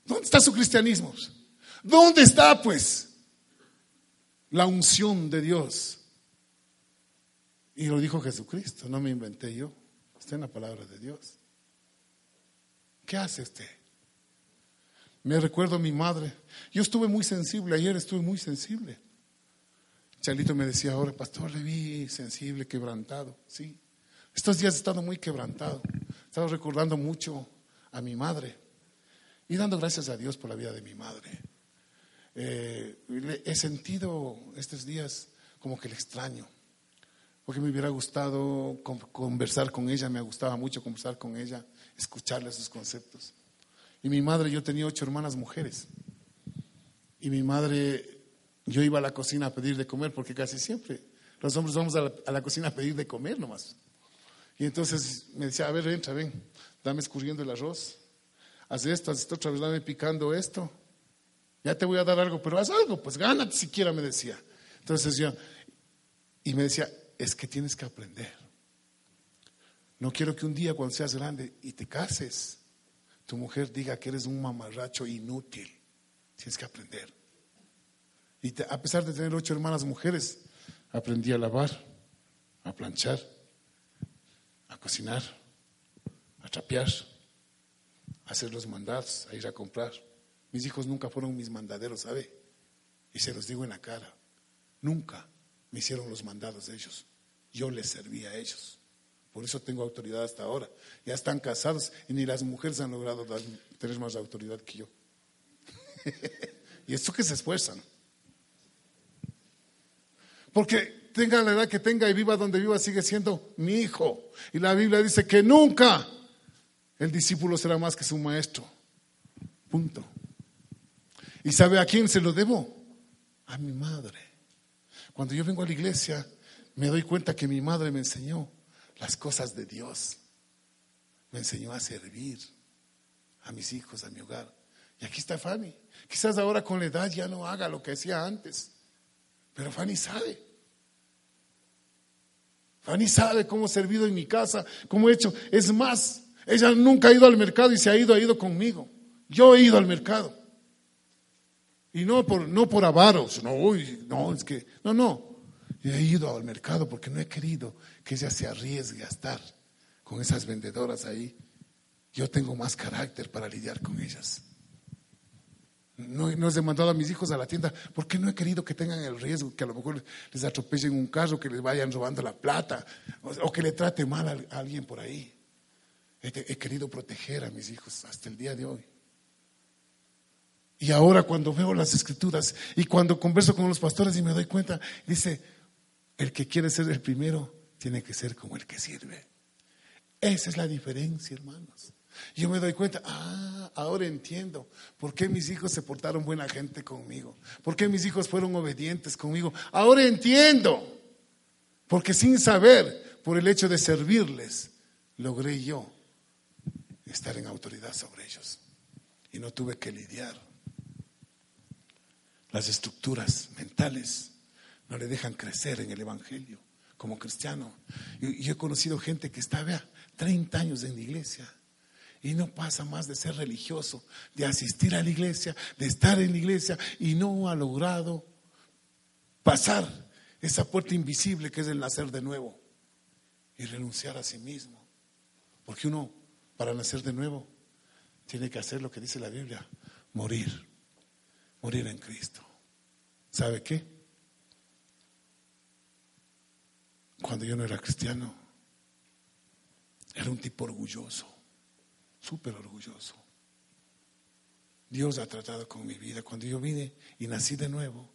¿Dónde está su cristianismo? ¿Dónde está, pues, la unción de Dios? Y lo dijo Jesucristo, no me inventé yo. Está en la palabra de Dios. ¿Qué hace usted? Me recuerdo a mi madre. Yo estuve muy sensible, ayer estuve muy sensible. Chalito me decía ahora, pastor, le vi sensible, quebrantado. Sí, estos días he estado muy quebrantado. He estado recordando mucho a mi madre y dando gracias a Dios por la vida de mi madre. eh, he sentido estos días como que le extraño, porque me hubiera gustado conversar con ella, me gustaba mucho conversar con ella, escucharle sus conceptos. Y mi madre, yo tenía ocho hermanas mujeres, y mi madre, yo iba a la cocina a pedir de comer, porque casi siempre los hombres vamos a la, cocina a pedir de comer nomás. Y entonces me decía, a ver, entra, ven, dame escurriendo el arroz, haz esto, haz esto, otra vez dame picando esto. Ya te voy a dar algo, pero haz algo, pues gánate siquiera, me decía. Entonces yo, y me decía, es que tienes que aprender. No quiero que un día cuando seas grande y te cases, tu mujer diga que eres un mamarracho inútil. Tienes que aprender. Y a pesar de tener ocho hermanas mujeres, aprendí a lavar, a planchar, a cocinar, a trapear, a hacer los mandados, a ir a comprar. Mis hijos nunca fueron mis mandaderos, ¿sabe? Y se los digo en la cara. Nunca me hicieron los mandados de ellos. Yo les serví a ellos. Por eso tengo autoridad hasta ahora. Ya están casados y ni las mujeres han logrado tener más autoridad que yo. y esto que se esfuerzan. Porque tenga la edad que tenga y viva donde viva, sigue siendo mi hijo. Y la Biblia dice que nunca el discípulo será más que su maestro. Punto. ¿Y sabe a quién se lo debo? A mi madre. Cuando yo vengo a la iglesia, me doy cuenta que mi madre me enseñó las cosas de Dios. Me enseñó a servir a mis hijos, a mi hogar. Y aquí está Fanny. Quizás ahora con la edad ya no haga lo que hacía antes. Pero Fanny sabe. Fanny sabe cómo he servido en mi casa, cómo he hecho. Es más, ella nunca ha ido al mercado y se ha ido, ha ido conmigo. Yo he ido al mercado. Y no por, no por avaros, no, no, es que, no, no. He ido al mercado porque no he querido que ella se arriesgue a estar con esas vendedoras ahí. Yo tengo más carácter para lidiar con ellas. No, no he mandado a mis hijos a la tienda porque no he querido que tengan el riesgo que a lo mejor les atropellen un carro, que les vayan robando la plata o, que le trate mal a, alguien por ahí. he querido proteger a mis hijos hasta el día de hoy. Y ahora cuando veo las escrituras y cuando converso con los pastores y me doy cuenta, dice, el que quiere ser el primero tiene que ser como el que sirve. Esa es la diferencia, hermanos. Yo me doy cuenta, ah, ahora entiendo por qué mis hijos se portaron buena gente conmigo, por qué mis hijos fueron obedientes conmigo. Ahora entiendo, porque sin saber, por el hecho de servirles, logré yo estar en autoridad sobre ellos. Y no tuve que lidiar. Las estructuras mentales no le dejan crecer en el Evangelio como cristiano. Yo, he conocido gente que está, vea, 30 años en la iglesia y no pasa más de ser religioso, de asistir a la iglesia, de estar en la iglesia y no ha logrado pasar esa puerta invisible que es el nacer de nuevo y renunciar a sí mismo. Porque uno, para nacer de nuevo, tiene que hacer lo que dice la Biblia, morir, morir en Cristo. ¿Sabe qué? Cuando yo no era cristiano, era un tipo orgulloso, súper orgulloso. Dios ha tratado con mi vida. Cuando yo vine y nací de nuevo,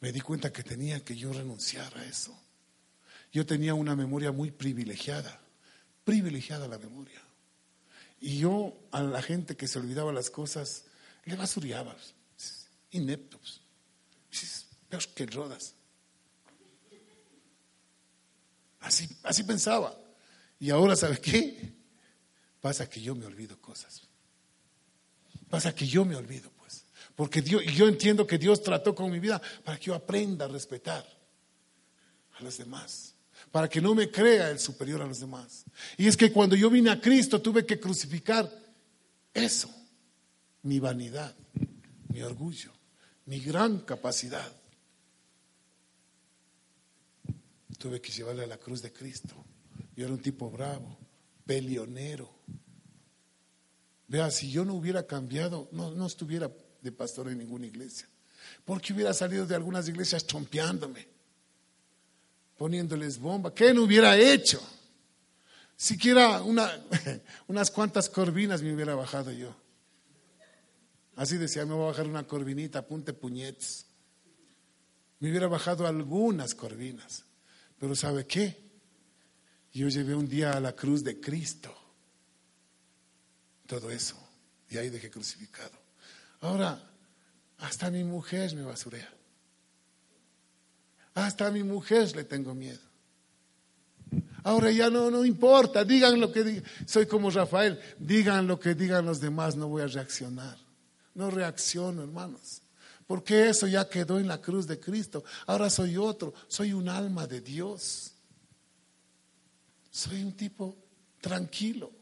me di cuenta que tenía que yo renunciar a eso. Yo tenía una memoria muy privilegiada, privilegiada la memoria. Y yo a la gente que se olvidaba las cosas, le basuriaba, ineptos. Peor que Rodas. Así, así pensaba. Y ahora, ¿sabe qué? Pasa que yo me olvido cosas. Pasa que yo me olvido, pues. Porque Dios, yo entiendo que Dios trató con mi vida para que yo aprenda a respetar a los demás. Para que no me crea el superior a los demás. Y es que cuando yo vine a Cristo tuve que crucificar eso. Mi vanidad, mi orgullo, mi gran capacidad. Tuve que llevarle a la cruz de Cristo. Yo era un tipo bravo, peleonero. Vea, si yo no hubiera cambiado, no, no estuviera de pastor en ninguna iglesia. Porque hubiera salido de algunas iglesias trompeándome, poniéndoles bomba. ¿Qué no hubiera hecho? Siquiera una, unas cuantas corvinas me hubiera bajado yo. Así decía, me voy a bajar una corvinita, apunte puñetes. Me hubiera bajado algunas corvinas. Pero ¿sabe qué? Yo llevé un día a la cruz de Cristo. Todo eso. Y ahí dejé crucificado. Ahora, hasta mi mujer me basurea. Hasta a mi mujer le tengo miedo. Ahora ya no, no importa, digan lo que digan. Soy como Rafael, digan lo que digan los demás, no voy a reaccionar. No reacciono, hermanos. Porque eso ya quedó en la cruz de Cristo. Ahora soy otro, soy un alma de Dios. Soy un tipo tranquilo.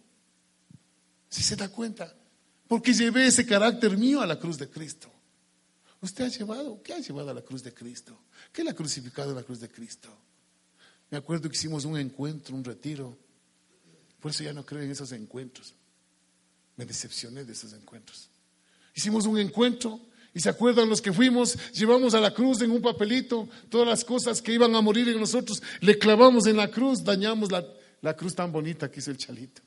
Si se da cuenta, porque llevé ese carácter mío a la cruz de Cristo. ¿Usted ha llevado? ¿Qué ha llevado a la cruz de Cristo? ¿Qué le ha crucificado a la cruz de Cristo? Me acuerdo que hicimos un encuentro, un retiro. Por eso ya no creo en esos encuentros. Me decepcioné de esos encuentros. Hicimos un encuentro y se acuerdan los que fuimos, llevamos a la cruz en un papelito todas las cosas que iban a morir en nosotros, le clavamos en la cruz, dañamos la, la cruz tan bonita que hizo el chalito.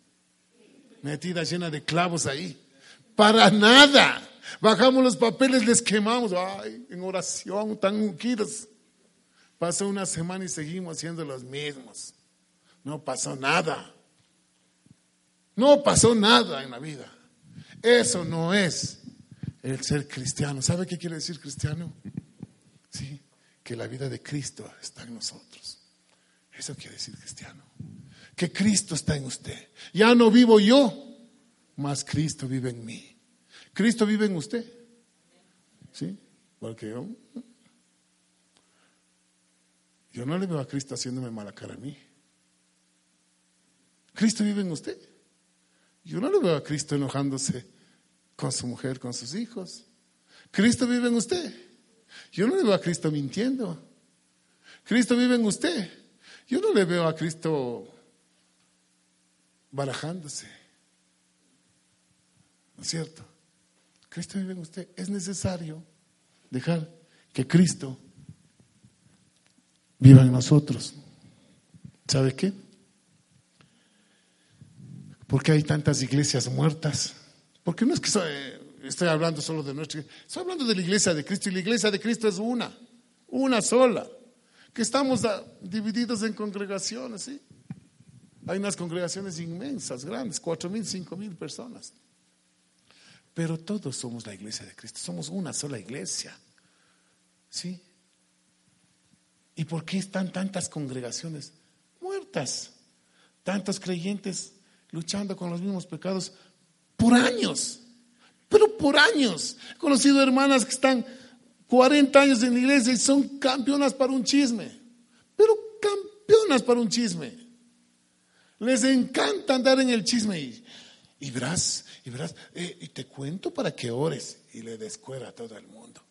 Metida llena de clavos ahí. Para nada. Bajamos los papeles, les quemamos. Ay, en oración, tan ungidos. Pasó una semana y seguimos siendo los mismos. No pasó nada. No pasó nada en la vida. Eso no es el ser cristiano. ¿Sabe qué quiere decir cristiano? Sí, que la vida de Cristo está en nosotros. Eso quiere decir cristiano. Que Cristo está en usted. Ya no vivo yo, más Cristo vive en mí. Cristo vive en usted. ¿Sí? Porque yo, yo no le veo a Cristo haciéndome mala cara a mí. Cristo vive en usted. Yo no le veo a Cristo enojándose con su mujer, con sus hijos. Cristo vive en usted. Yo no le veo a Cristo mintiendo. Cristo vive en usted. Yo no le veo a Cristo barajándose. ¿No es cierto? Cristo vive en usted. Es necesario dejar que Cristo viva en nosotros. ¿Sabe qué? Porque hay tantas iglesias muertas. Porque no es que estoy hablando solo de nuestra iglesia, estoy hablando de la iglesia de Cristo y la iglesia de Cristo es una, una sola. Que estamos divididos en congregaciones, ¿sí? Hay unas congregaciones inmensas, grandes, cuatro mil, cinco mil personas. Pero todos somos la iglesia de Cristo, somos una sola iglesia. ¿Sí? ¿Y por qué están tantas congregaciones muertas? Tantos creyentes luchando con los mismos pecados por años, pero por años. He conocido hermanas que están 40 años en la iglesia y son campeonas para un chisme, pero campeonas para un chisme. Les encanta andar en el chisme y, y verás, y verás, eh, y te cuento para que ores y le descuera a todo el mundo.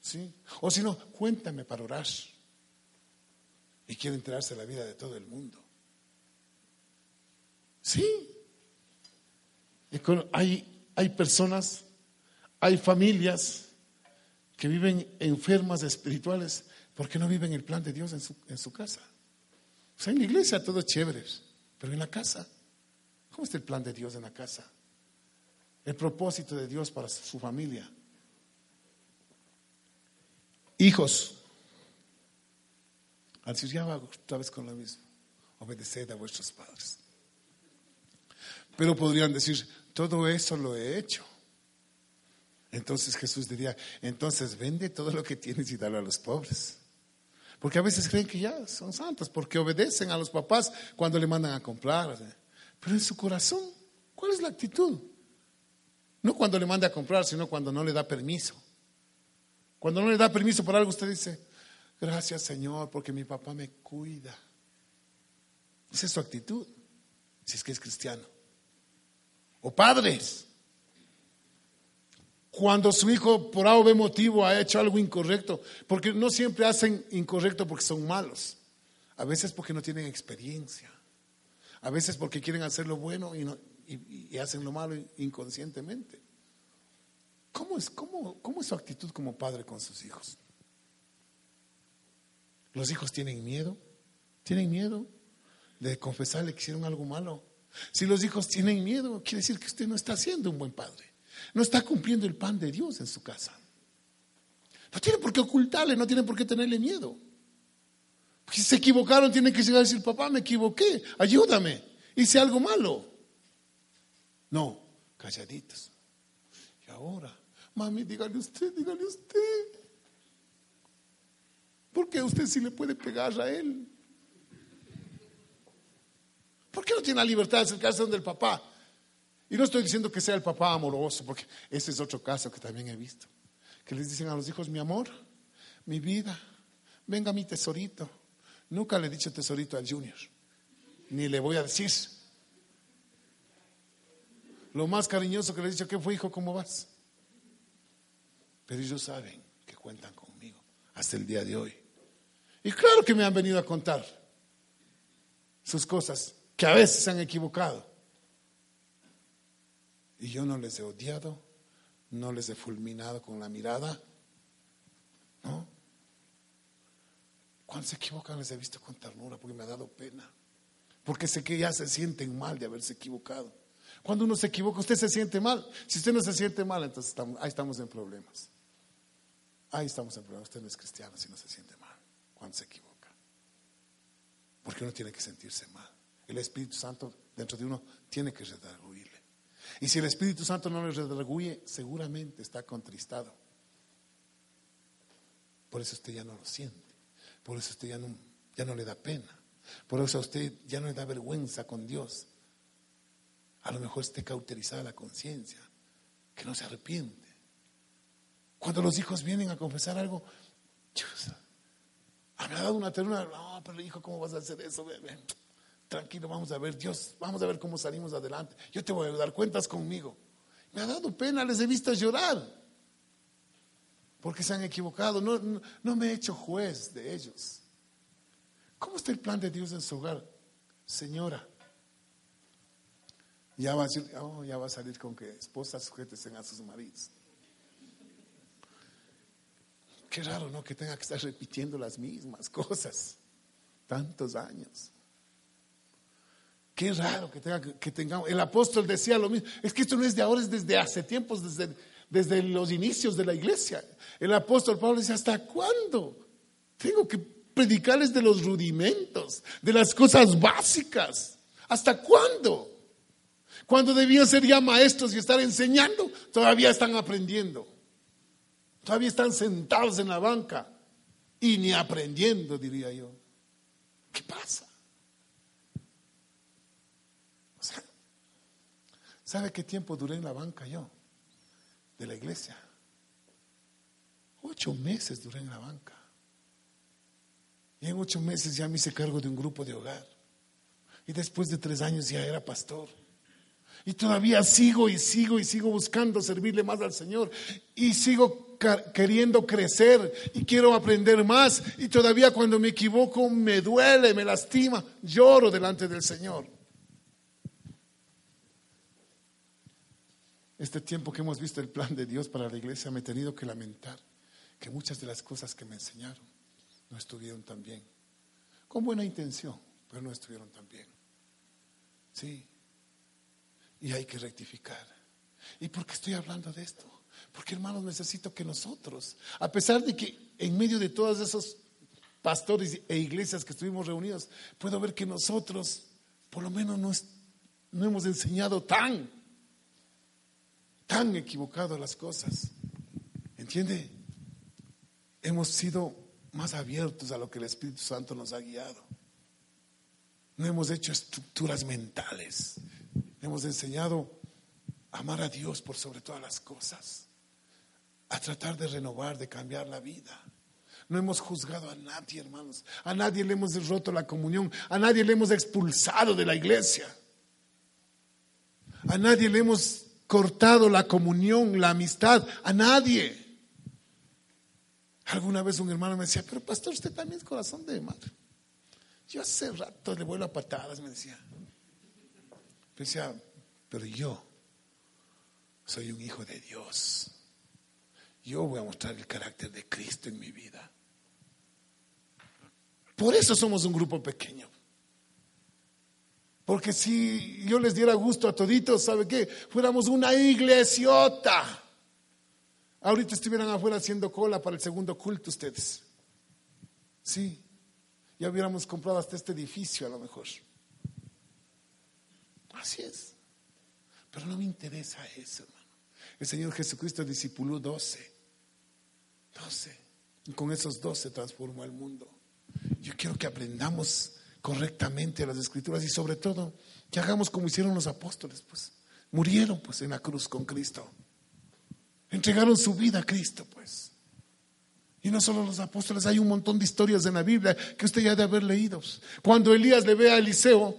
¿Sí? O si no, cuéntame para orar. Y quiere enterarse de la vida de todo el mundo. Sí. Hay, hay personas, hay familias que viven enfermas espirituales porque no viven el plan de Dios en su, en su casa. O sea, en la iglesia todo es chévere, pero en la casa, ¿cómo está el plan de Dios en la casa? El propósito de Dios para su familia. Hijos, al decir ya va otra vez con lo mismo, obedeced a vuestros padres. Pero podrían decir, todo eso lo he hecho. Entonces Jesús diría, entonces vende todo lo que tienes y dalo a los pobres. Porque a veces creen que ya son santos, porque obedecen a los papás cuando le mandan a comprar. Pero en su corazón, ¿cuál es la actitud? No cuando le manda a comprar, sino cuando no le da permiso. Cuando no le da permiso por algo, usted dice, gracias Señor, porque mi papá me cuida. Esa es su actitud, si es que es cristiano. O padres. Cuando su hijo por algún motivo ha hecho algo incorrecto, porque no siempre hacen incorrecto porque son malos, a veces porque no tienen experiencia, a veces porque quieren hacer lo bueno y, y hacen lo malo inconscientemente. ¿Cómo es, cómo, ¿Cómo es su actitud como padre con sus hijos? ¿Los hijos tienen miedo? ¿Tienen miedo de confesarle que hicieron algo malo? Si los hijos tienen miedo, quiere decir que usted no está siendo un buen padre. no está cumpliendo el pan de Dios en su casa. No tiene por qué ocultarle, no tiene por qué tenerle miedo. Si se equivocaron, tienen que llegar a decir, papá, me equivoqué, ayúdame, hice algo malo. No, calladitos. Y ahora, mami, dígale usted, dígale usted. Porque usted sí le puede pegar a él. ¿Por qué no tiene la libertad de acercarse donde el papá? Y no estoy diciendo que sea el papá amoroso, porque ese es otro caso que también he visto. Que les dicen a los hijos, mi amor, mi vida, venga mi tesorito. Nunca le he dicho tesorito al junior, ni le voy a decir. Lo más cariñoso que le he dicho, ¿qué fue hijo? ¿Cómo vas? Pero ellos saben que cuentan conmigo hasta el día de hoy. Y claro que me han venido a contar sus cosas, que a veces se han equivocado. Y yo no les he odiado, no les he fulminado con la mirada, ¿no? Cuando se equivocan les he visto con ternura porque me ha dado pena, porque sé que ya se sienten mal de haberse equivocado. Cuando uno se equivoca, usted se siente mal. Si usted no se siente mal, entonces ahí estamos en problemas. Ahí estamos en problemas. Usted no es cristiano si no se siente mal cuando se equivoca. Porque uno tiene que sentirse mal. El Espíritu Santo dentro de uno tiene que redarguirle. Y si el Espíritu Santo no le redarguye, seguramente está contristado. Por eso usted ya no lo siente. Por eso usted ya no, ya no le da pena. Por eso a usted ya no le da vergüenza con Dios. A lo mejor esté cauterizada la conciencia, que no se arrepiente. Cuando los hijos vienen a confesar algo, me ha dado una ternura. No, pero hijo, ¿cómo vas a hacer eso? Tranquilo, vamos a ver, Dios, vamos a ver cómo salimos adelante. Yo te voy a dar cuentas conmigo. Me ha dado pena, les he visto llorar. Porque se han equivocado. No, no, me he hecho juez de ellos. ¿Cómo está el plan de Dios en su hogar? Señora, ya va a, oh, ya va a salir con que esposas sujeten a sus maridos. Qué raro, ¿no? Que tenga que estar repitiendo las mismas cosas tantos años. Qué raro que, tenga, que tengamos. El apóstol decía lo mismo. Es que esto no es de ahora, es desde hace tiempos, desde, desde los inicios de la iglesia. El apóstol Pablo decía, ¿hasta cuándo? Tengo que predicarles de los rudimentos, de las cosas básicas. ¿Hasta cuándo? Cuando debían ser ya maestros y estar enseñando, todavía están aprendiendo. Todavía están sentados en la banca y ni aprendiendo, diría yo. ¿Qué pasa? O sea, ¿sabe qué tiempo duré en la banca yo? De la iglesia. Ocho meses duré en la banca. Y en ocho meses ya me hice cargo de un grupo de hogar. Y después de tres años ya era pastor. Y todavía sigo y sigo y sigo buscando servirle más al Señor. Y sigo queriendo crecer y quiero aprender más. Y todavía cuando me equivoco me duele, me lastima, lloro delante del Señor. Este tiempo que hemos visto el plan de Dios para la iglesia me he tenido que lamentar que muchas de las cosas que me enseñaron no estuvieron tan bien. Con buena intención, pero no estuvieron tan bien. Sí, y hay que rectificar. ¿Y por qué estoy hablando de esto? Porque hermanos, necesito que nosotros, a pesar de que en medio de todos esos pastores e iglesias que estuvimos reunidos, puedo ver que nosotros, por lo menos, no, no hemos enseñado tan, tan equivocado las cosas. ¿Entiende? Hemos sido más abiertos a lo que el Espíritu Santo nos ha guiado. No hemos hecho estructuras mentales, hemos enseñado a amar a Dios por sobre todas las cosas, a tratar de renovar, de cambiar la vida. No hemos juzgado a nadie, hermanos. A nadie le hemos roto la comunión. A nadie le hemos expulsado de la iglesia. A nadie le hemos cortado la comunión, la amistad. A nadie. Alguna vez un hermano me decía, pero pastor, usted también es corazón de madre. Yo hace rato le vuelo a patadas, me decía. Decía, pero yo soy un hijo de Dios. Yo voy a mostrar el carácter de Cristo en mi vida. Por eso somos un grupo pequeño. Porque si yo les diera gusto a toditos, ¿sabe qué? Fuéramos una iglesiota. Ahorita estuvieran afuera haciendo cola para el segundo culto ustedes. Sí, ya hubiéramos comprado hasta este edificio a lo mejor. Así es. Pero no me interesa eso, hermano. El Señor Jesucristo discipuló doce. Doce. Y con esos doce transformó el mundo. Yo quiero que aprendamos correctamente las escrituras y sobre todo que hagamos como hicieron los apóstoles, pues. Murieron pues en la cruz con Cristo. Entregaron su vida a Cristo, pues. Y no solo los apóstoles, hay un montón de historias en la Biblia que usted ya debe haber leído. Cuando Elías le ve a Eliseo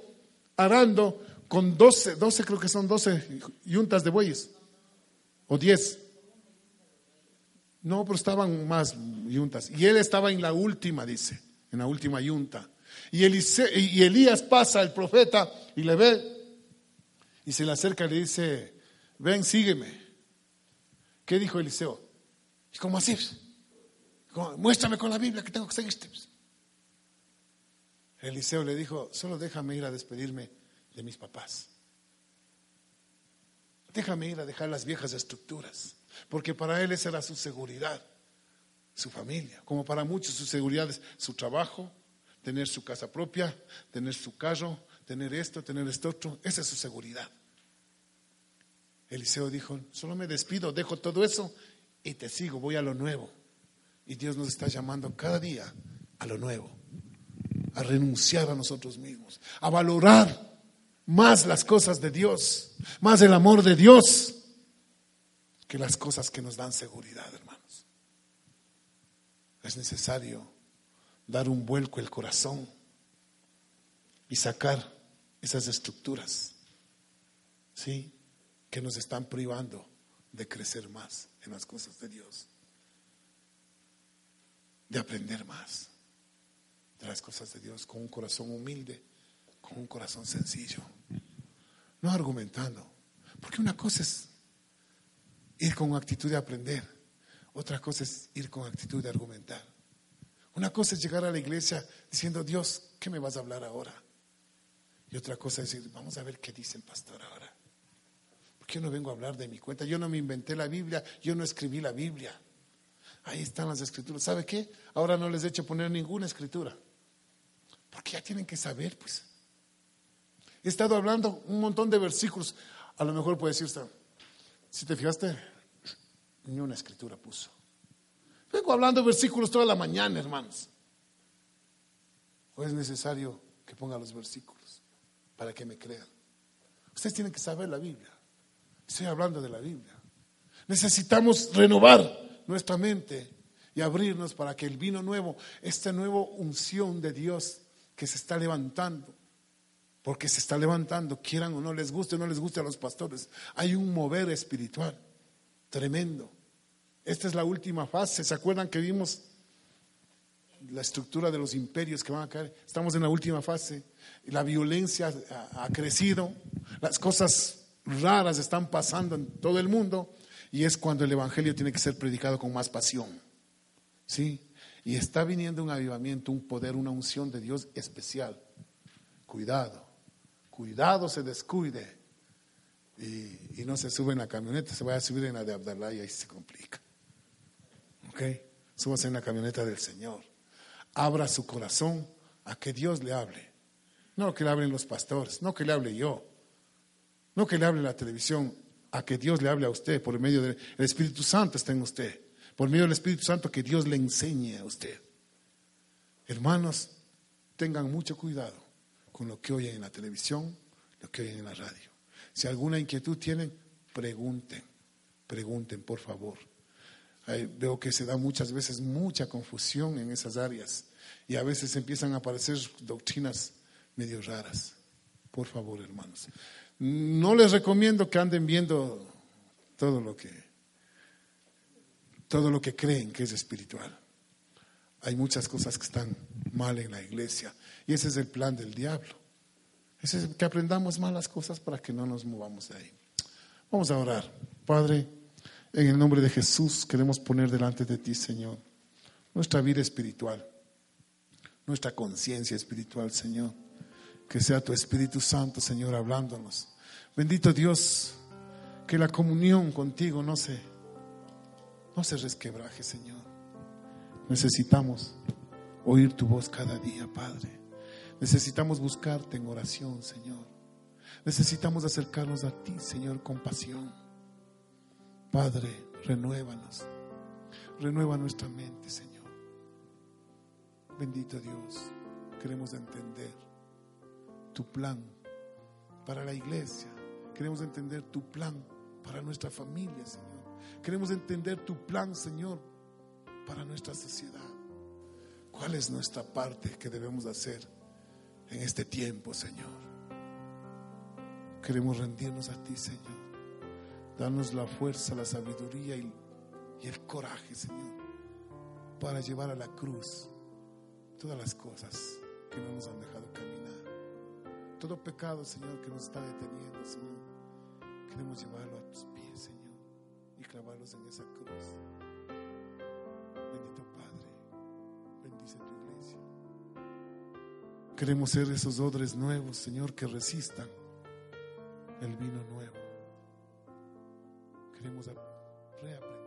arando con 12, 12 creo que son 12 yuntas de bueyes, o 10. No, pero estaban más yuntas. Y él estaba en la última, dice, en la última yunta. Y, y Elías pasa, el profeta, y le ve, y se le acerca y le dice, ven, sígueme. ¿Qué dijo Eliseo? ¿Cómo así? Muéstrame con la Biblia que tengo que seguirte. Eliseo le dijo, solo déjame ir a despedirme de mis papás. Déjame ir a dejar las viejas estructuras, porque para él esa era su seguridad, su familia, como para muchos su seguridad es su trabajo, tener su casa propia, tener su carro, tener esto, tener esto otro, esa es su seguridad. Eliseo dijo, solo me despido, dejo todo eso y te sigo, voy a lo nuevo. Y Dios nos está llamando cada día a lo nuevo, a renunciar a nosotros mismos, a valorar más las cosas de Dios, más el amor de Dios que las cosas que nos dan seguridad, hermanos. Es necesario dar un vuelco el corazón y sacar esas estructuras, ¿sí? Que nos están privando de crecer más en las cosas de Dios de aprender más de las cosas de Dios con un corazón humilde, con un corazón sencillo, no argumentando. Porque una cosa es ir con actitud de aprender, otra cosa es ir con actitud de argumentar. Una cosa es llegar a la iglesia diciendo, Dios, ¿qué me vas a hablar ahora? Y otra cosa es decir, vamos a ver qué dice el pastor ahora. Porque yo no vengo a hablar de mi cuenta, yo no me inventé la Biblia, yo no escribí la Biblia. Ahí están las escrituras. ¿Sabe qué? Ahora no les he hecho poner ninguna escritura. Porque ya tienen que saber, pues. He estado hablando un montón de versículos. A lo mejor puede decir si te fijaste, ni una escritura puso. Vengo hablando versículos toda la mañana, hermanos. ¿O es necesario que ponga los versículos para que me crean? Ustedes tienen que saber la Biblia. Estoy hablando de la Biblia. Necesitamos renovar nuestra mente y abrirnos para que el vino nuevo, esta nueva unción de Dios que se está levantando, porque se está levantando, quieran o no les guste o no les guste a los pastores, hay un mover espiritual tremendo. Esta es la última fase. ¿Se acuerdan que vimos la estructura de los imperios que van a caer? Estamos en la última fase. La violencia ha crecido, las cosas raras están pasando en todo el mundo y es cuando el Evangelio tiene que ser predicado con más pasión. ¿Sí? Y está viniendo un avivamiento, un poder, una unción de Dios especial. Cuidado, cuidado se descuide y, no se sube en la camioneta, se va a subir en la de Abdalá y ahí se complica. ¿Ok? Súbase en la camioneta del Señor. Abra su corazón a que Dios le hable. No que le hablen los pastores, no que le hable yo, no que le hable la televisión a que Dios le hable a usted por medio del Espíritu Santo está en usted. Por medio del Espíritu Santo que Dios le enseñe a usted. Hermanos, tengan mucho cuidado con lo que oyen en la televisión, lo que oyen en la radio. Si alguna inquietud tienen, pregunten, pregunten por favor. Veo que se da muchas veces mucha confusión en esas áreas y a veces empiezan a aparecer doctrinas medio raras. Por favor, hermanos. No les recomiendo que anden viendo todo lo que todo lo que creen que es espiritual. Hay muchas cosas que están mal en la iglesia y ese es el plan del diablo. es que aprendamos malas cosas para que no nos movamos de ahí. Vamos a orar. Padre, en el nombre de Jesús queremos poner delante de ti, Señor, nuestra vida espiritual, nuestra conciencia espiritual, Señor. Que sea tu Espíritu Santo, Señor, hablándonos. Bendito Dios, que la comunión contigo no se, no se resquebraje, Señor. Necesitamos oír tu voz cada día, Padre. Necesitamos buscarte en oración, Señor. Necesitamos acercarnos a ti, Señor, con pasión. Padre, renuévanos. Renueva nuestra mente, Señor. Bendito Dios, queremos entender tu plan para la iglesia. Queremos entender tu plan para nuestra familia, Señor. Queremos entender tu plan, Señor, para nuestra sociedad. ¿Cuál es nuestra parte que debemos hacer en este tiempo, Señor? Queremos rendirnos a ti, Señor. Danos la fuerza, la sabiduría y, el coraje, Señor, para llevar a la cruz todas las cosas que no nos han dejado caminar. Todo pecado, Señor, que nos está deteniendo, Señor. Queremos llevarlo a tus pies, Señor, y clavarlos en esa cruz. Bendito Padre, bendice tu iglesia. Queremos ser esos odres nuevos, Señor, que resistan el vino nuevo. Queremos reaprender